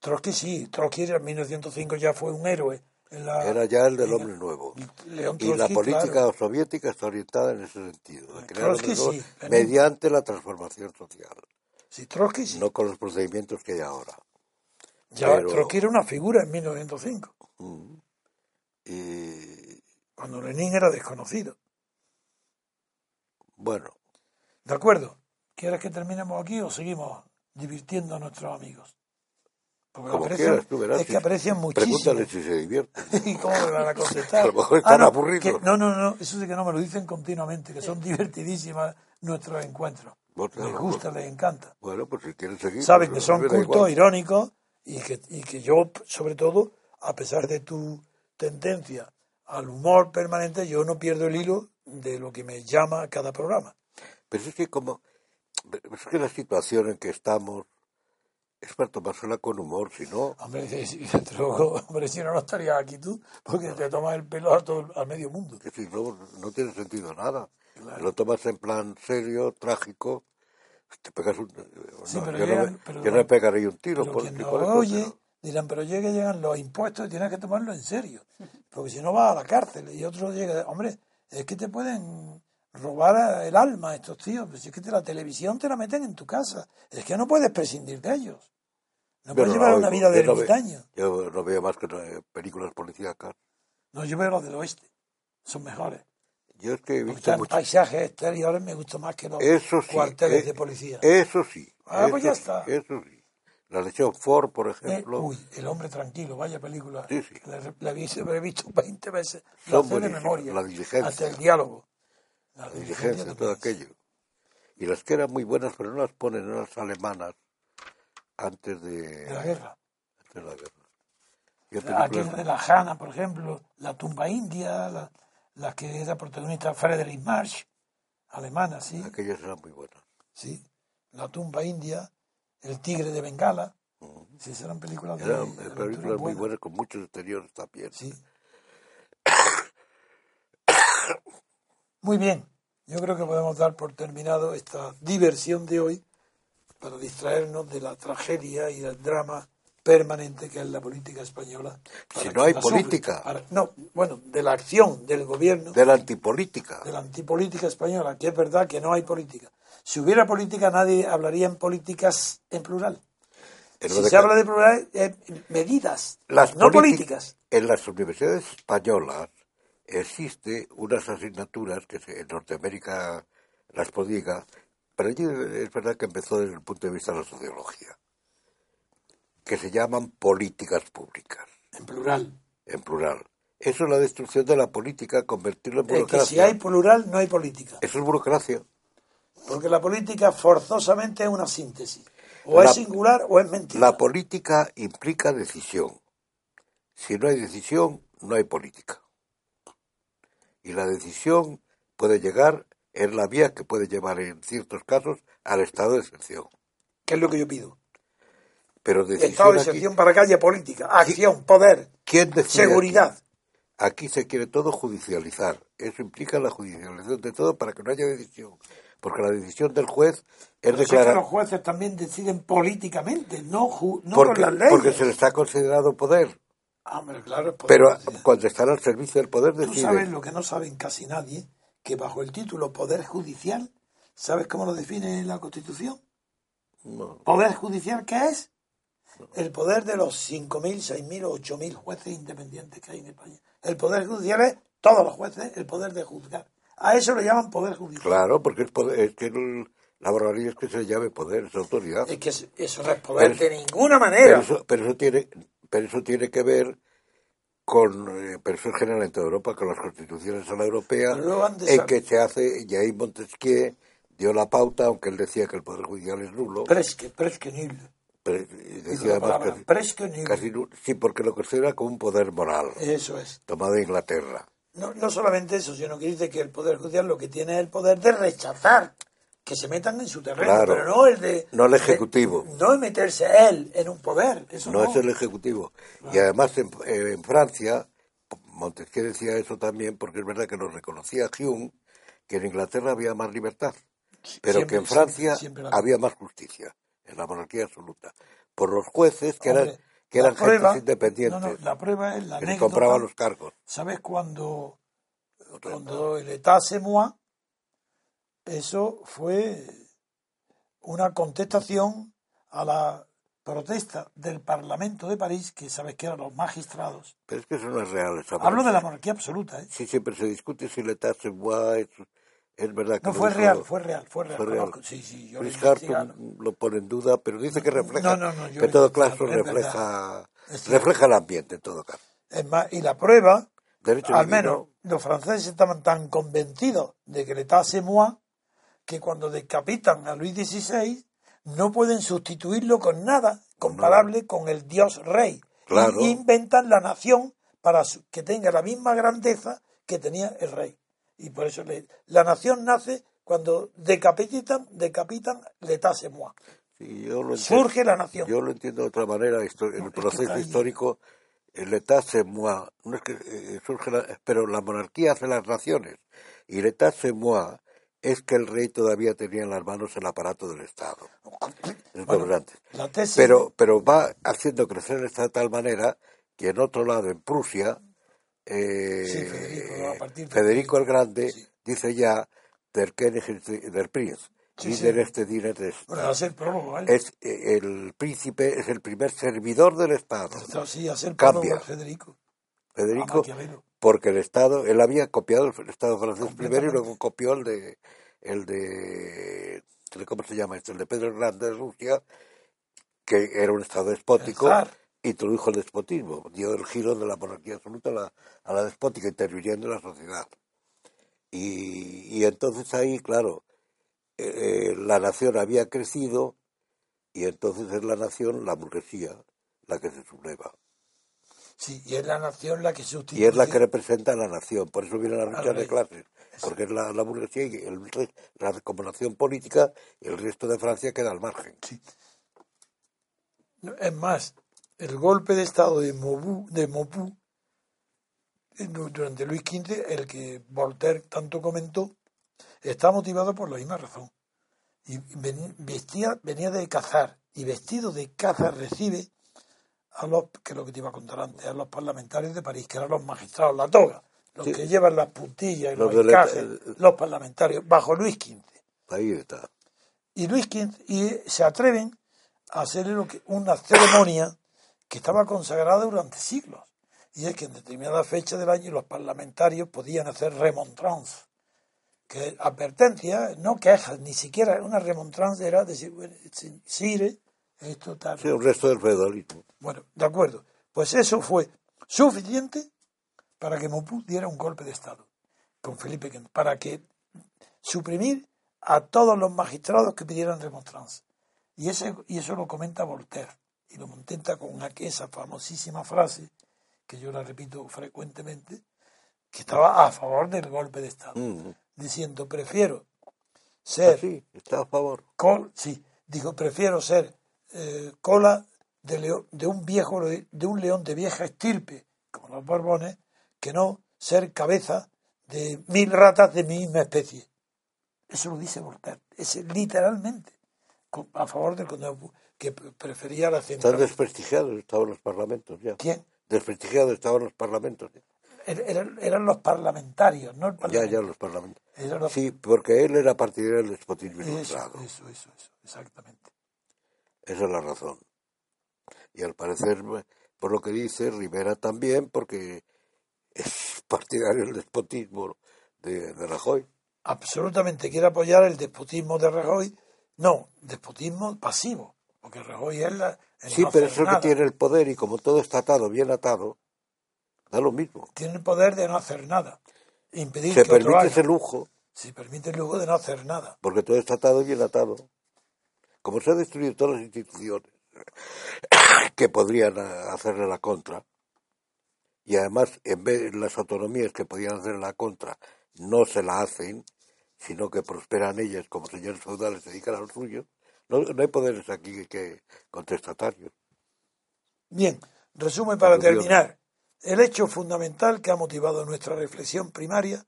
Trotsky sí, Trotsky en 1905 ya fue un héroe. En la, era ya el del en- hombre nuevo. León Y la Trotsky, política claro. soviética está orientada en ese sentido, de crear Trotsky sí, mediante la transformación social, Sí, Trotsky sí. no con los procedimientos que hay ahora. ya, pero- Trotsky era una figura en 1905, Y cuando Lenin era desconocido. bueno, ¿De acuerdo? ¿Quieres que terminemos aquí o seguimos divirtiendo a nuestros amigos? Porque como aprecian- quieras, tú verás. es que si- aprecian muchísimo. Pregúntale si se divierte. ¿Y cómo me van a contestar? A lo mejor están no, aburridos. que- no, no, no, eso sí que no me lo dicen continuamente, que son divertidísimas nuestros encuentros. Bueno, Les bueno, gusta, les encanta. Bueno, pues si quieren seguir. Saben pues, que son cultos, irónicos, y que, y que yo, sobre todo, a pesar de tu tendencia al humor permanente, yo no pierdo el hilo de lo que me llama cada programa. Pero es que como... Es que la situación en que estamos es para tomársela con humor, si no... Hombre, si, hombre, si no, no estarías aquí tú, porque te tomas el pelo a todo, al medio mundo. que si no, no tiene sentido nada. Lo tomas en plan serio, trágico, te pegas un... Sí, no, pero yo, llegan- no, pero- yo no me pegaría un tiro Pero por quien no oye, dirán, pero llega, llegan los impuestos y tienes que tomarlo en serio. Porque si no vas a la cárcel y otro llega, hombre, es que te pueden robar el alma estos tíos. Pues es que te- la televisión te la meten en tu casa. Es que no puedes prescindir de ellos. No puedes llevar no, una yo- vida de yo no ermitaño. Yo no veo más que eh, películas policíacas. No, yo veo los del oeste. Son mejores. Yo es que he visto están mucho... paisajes exteriores me gustan más que los Eso sí. cuarteles eh, de policía. Eso sí. Ah, pues ya sí, está. Eso sí. La lección Ford, por Eh, ejemplo. uy, El hombre tranquilo, vaya película. Sí, sí. La, la he visto, la he visto 20 veces. Son La de memoria. La diligencia. Hasta el diálogo. La la diligencia, todo aquello. Y las que eran muy buenas, pero no las ponen, no las alemanas antes de, De la guerra. antes de la guerra. Aquí películas- de la Hanna, por ejemplo, La tumba india, la, la que era protagonista Friedrich Marx, alemana, sí. aquellas eran muy buenas. sí. La tumba india, El tigre de Bengala. Sí, eran películas de, Eran de películas muy buenas. buenas, con muchos exteriores también. Sí. Muy bien. Yo creo que podemos dar por terminado esta diversión de hoy para distraernos de la tragedia y del drama permanente que es la política española. Si no hay sufre. política. Para- no, bueno, de la acción del gobierno, De la antipolítica. de la antipolítica española, que es verdad que no hay política. Si hubiera política, nadie hablaría en políticas en plural. En Si se habla de plural, es medidas, las no políti- políticas. En las universidades españolas existe unas asignaturas que en Norteamérica las prodiga, pero allí es verdad que empezó desde el punto de vista de la sociología, que se llaman políticas públicas, En plural. en plural. Eso es la destrucción de la política, convertirlo en Es que burocracia. si hay plural, no hay política. Eso es burocracia. Porque la política forzosamente es una síntesis. O La- es singular o es mentira. La política implica decisión. Si no hay decisión, no hay política. Y la decisión puede llegar, es la vía que puede llevar en ciertos casos al estado de excepción. que es lo que yo pido. Pero decisión Estado de aquí- excepción para que haya política, acción, poder, ¿quién decide seguridad. Aquí? Aquí se quiere todo judicializar. Eso implica la judicialización de todo para que no haya decisión. Porque la decisión del juez es que declarar... los jueces también deciden políticamente, no, ju- no porque, con las leyes. porque se les ha considerado poder. Ah, hombre, claro, poder Pero están al servicio del poder Tú sabes lo que no saben casi nadie, que bajo el título Poder Judicial, ¿sabes cómo lo define la Constitución? No. ¿Poder Judicial qué es? El poder de los 5.000, 6.000 o 8.000 jueces independientes que hay en España. El Poder Judicial es todos los jueces, el poder de juzgar. A eso le llaman Poder Judicial. Claro, porque es, poder, es que el- la barbaridad es que se llame poder, es autoridad. Es que es- eso no es poder Pero- de ninguna Pero manera. eso, pero eso tiene, pero eso tiene que ver con, eh, pero eso es general en toda Europa, con las constituciones a la europea, en que se hace, Jaime Montesquieu dio la pauta, aunque él decía que el poder judicial es nulo, Presque, presque nul. y decía además casi, presque nul. casi sí, porque lo considera como un poder moral, Eso es. tomado de Inglaterra. No, no solamente eso, sino que dice que el Poder Judicial lo que tiene es el poder de rechazar que se metan en su terreno, Claro. pero no el de... No el ejecutivo. de- no meterse él en un poder, eso no. no es el ejecutivo. Y además en, eh, en Francia, Montesquieu decía eso también, porque es verdad que lo reconocía Hume, que en Inglaterra había más libertad, pero Siempre, que en Francia siempre había más justicia, en la monarquía absoluta, por los jueces que eran, que eran prueba- gentes independientes, No, no, la prueba es la que anécdota. compraban los cargos. ¿Sabes cuando, cuando el État moi? Eso fue una contestación a la protesta del Parlamento de París, que sabes que eran los magistrados. Pero es que eso no es real. Hablo de la monarquía absoluta, ¿eh? Sí, siempre se discute si le taxe es, es verdad que No fue real, fue real, fue real. fue real. Sí, sí, yo investigado. Harton lo pone en duda, pero dice que refleja, No, no, no, yo que todo caso refleja, refleja el ambiente en todo caso. Es más, y la prueba, Derecho al menos los franceses estaban tan convencidos de que État c'est moi que cuando decapitan a Luis XVI no pueden sustituirlo con nada comparable con el dios rey. Claro. Y inventan la nación para que tenga la misma grandeza que tenía el rey. Y por eso le- la nación nace cuando decapitan, decapitan el État c'est moi. sí, Surge la nación. yo lo entiendo de otra manera, No, el es que proceso histórico, el État c'est moi, no es que eh, surge la- pero la monarquía hace las naciones, y el État c'est moi es que el rey todavía tenía en las manos el aparato del Estado. Es Bueno, gobernante. la tesis pero pero va haciendo crecer el Estado de tal manera que en otro lado, en Prusia, eh, Sí, Federico, el Grande Sí. dice ya der König der Prinz Sí, y sí. este des- bueno, hacer prólogo, ¿vale? es eh, el príncipe es el primer servidor del Estado sí, hacer Cambia. prólogo, Federico. Federico. Porque el Estado él había copiado el Estado francés primero y luego copió el de el de cómo se llama este el de Pedro el Grande de Rusia que era un Estado despótico introdujo el despotismo, dio el giro de la monarquía absoluta a la, a la despótica, interviniendo en la sociedad. Y, y entonces ahí, claro, eh, eh, la nación había crecido y entonces es la nación, la burguesía, la que se subleva. Sí, y es la nación la que Y sustituye. es la que representa a la nación, por eso viene la lucha de clases, porque es la, la burguesía y el, la como nación política y el resto de Francia queda al margen. Sí. Es más, el golpe de Estado de Maupu, de du- durante Luis XV, el que Voltaire tanto comentó, está motivado por la misma razón. Y ven- vestía, venía de cazar, y vestido de caza recibe a los, que es lo que te iba a contar antes, a los parlamentarios de París, que eran los magistrados, la toga, los Sí. que llevan las puntillas y Los los, encajes, los parlamentarios, bajo Luis XV. Ahí está. y Luis XV y se atreven a hacer lo que, una ceremonia que estaba consagrada durante siglos. Y es que en determinada fecha del año los parlamentarios podían hacer remontrance, que advertencia, no quejas, ni siquiera una remontrance era decir, bueno, si- sire, tal. Sí, un resto del feudalismo. Bueno, de acuerdo. Pues eso fue suficiente para que Mopú diera un golpe de Estado con Felipe V, para que suprimir a todos los magistrados que pidieran remonstrance. Y, ese, y eso lo comenta Voltaire, y lo contenta con aqu- esa famosísima frase, que yo la repito frecuentemente, que estaba a favor del golpe de Estado, diciendo, prefiero ser Sí, está a favor. col, sí, digo, prefiero ser eh, cola de, leo- de un viejo de un león de vieja estirpe, como los borbones, que no ser cabeza de mil ratas de mi misma especie. Eso lo dice Voltaire, es literalmente a favor del conde que pre- prefería la Están central. desprestigiados estaban los parlamentos ya. ¿Quién? desprestigiados estaban los parlamentos. ¿eh? Er- Eran, eran los parlamentarios, no el Ya, parlamento. ya los parlamentos. Eran los- Sí, porque él era partidario del despotismo Eso, ilustrado. eso, eso, eso, exactamente. Esa es la razón. Y al parecer, por lo que dice, Rivera también, porque es partidario del despotismo de, de Rajoy. Absolutamente quiere apoyar el despotismo de Rajoy. No, despotismo pasivo, porque Rajoy es la. Sí, no pero es el que tiene el poder y como todo está atado, bien atado, da lo mismo. Tiene el poder de no hacer nada. Impedir Se que permite haga. ese lujo, Se permite el lujo de no hacer nada. porque todo está atado y bien atado. Como se han destruido todas las instituciones que podrían hacerle la contra, y además, en vez de las autonomías que podían hacer la contra, no se la hacen, sino que prosperan ellas como señores feudales, se dedican a lo suyo, no, no hay poderes aquí que contestatarios. Bien, resumen para terminar. El hecho fundamental que ha motivado nuestra reflexión primaria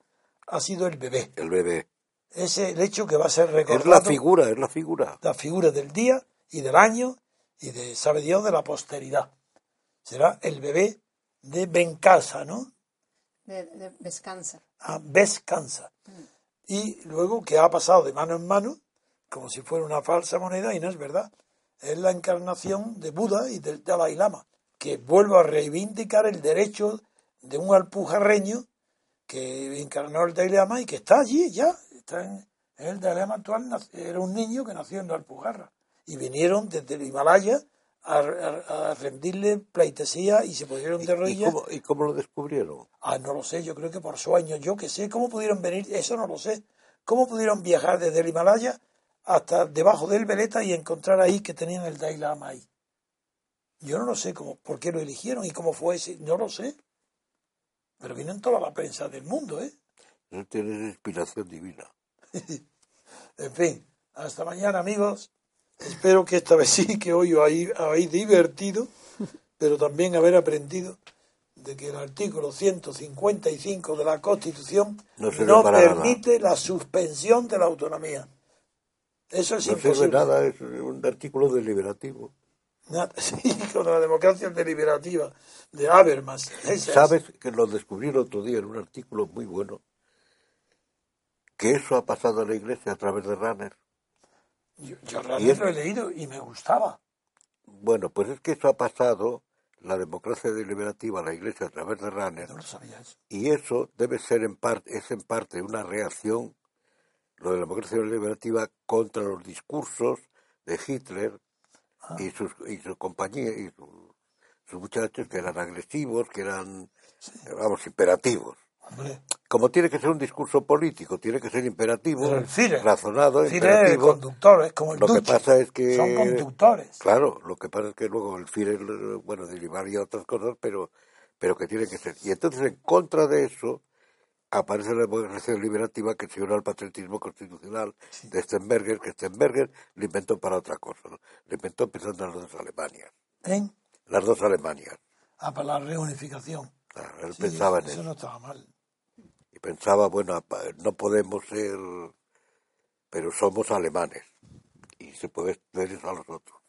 ha sido el bebé. El bebé. Es el hecho que va a ser Es recordado. la figura, es la figura. la figura del día y del año y de, sabe Dios, de la posteridad. Será el bebé de Bencasa, ¿no? De, de- descansa. A Vescansa. Y luego que ha pasado de mano en mano, como si fuera una falsa moneda, y no es verdad. Es la encarnación de Buda y del Dalai Lama, que vuelve a reivindicar el derecho de un alpujarreño que encarnó el Dalai Lama y que está allí ya. Está en, el Dalai Lama actual era un niño que nació en la Alpujarra. Y vinieron desde el Himalaya a, a- a rendirle pleitesía y se pusieron ¿Y, de y rodillas. cómo, y cómo lo descubrieron? Ah, no lo sé, yo creo que por sueños, yo que sé, ¿cómo pudieron venir? Eso no lo sé. ¿Cómo pudieron viajar desde el Himalaya hasta debajo del Veleta y encontrar ahí que tenían el Dalai Lama ahí? Yo no lo sé cómo, por qué lo eligieron y cómo fue ese, no lo sé. Pero vino en toda la prensa del mundo, ¿eh? Eso tiene inspiración divina. En fin, hasta mañana, amigos. Espero que esta vez sí que hoy os habéis, divertido, pero también haber aprendido de que el artículo 155 de la Constitución No no, para nada. permite la suspensión de la autonomía. Eso es No imposible. sirve nada, es un artículo deliberativo. Nada- Sí, con la democracia deliberativa de Habermas. Es. ¿Sabes que lo descubrí el otro día en un artículo muy bueno? Que eso ha pasado a la iglesia a través de Runner. Yo, yo es- lo he leído y me gustaba. Bueno, pues es que eso ha pasado, la democracia deliberativa a la iglesia a través de Runner, No lo sabía eso. y eso debe ser en parte, es en parte una reacción, lo de la democracia deliberativa, contra los discursos de Hitler y sus, y su compañía, y su- sus muchachos que eran agresivos, que eran, vamos, imperativos. Hombre, Como tiene que ser un discurso político, tiene que ser imperativo, razonado, el Führer es el imperativo. conductor, es como el Lo que pasa es que Son conductores. Claro, lo que pasa es que luego el Führer, bueno, derivaría otras cosas, pero, pero que tiene que ser. Y entonces, en contra de eso, aparece la democracia liberativa que se une al patriotismo constitucional de Stenberger, que Stenberger lo inventó para otra cosa. ¿no? Lo inventó pensando en las dos Alemanias. ¿En? Las dos Alemanias. Ah, para la reunificación. Claro, él Sí, pensaba en eso eso. no estaba mal. Pensaba, bueno, no podemos ser, pero somos alemanes. Y se puede ver eso a los otros.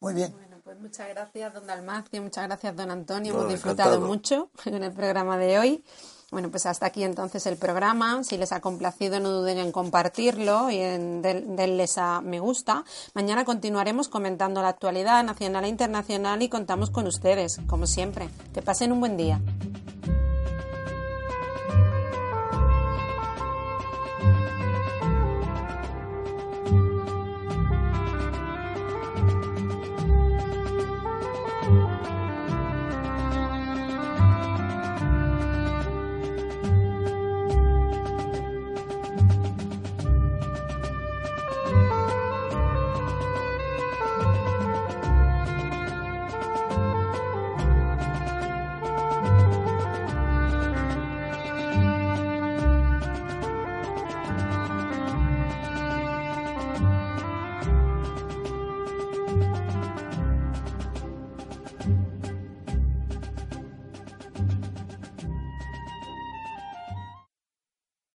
Muy bien. Bueno, pues muchas gracias, don Dalmacio, muchas gracias, don Antonio. No, Hemos disfrutado encantado. mucho en el programa de hoy. Bueno, pues hasta aquí entonces el programa. Si les ha complacido, no duden en compartirlo y en denles a me gusta. Mañana continuaremos comentando la actualidad nacional e internacional y contamos con ustedes, como siempre. Que pasen un buen día.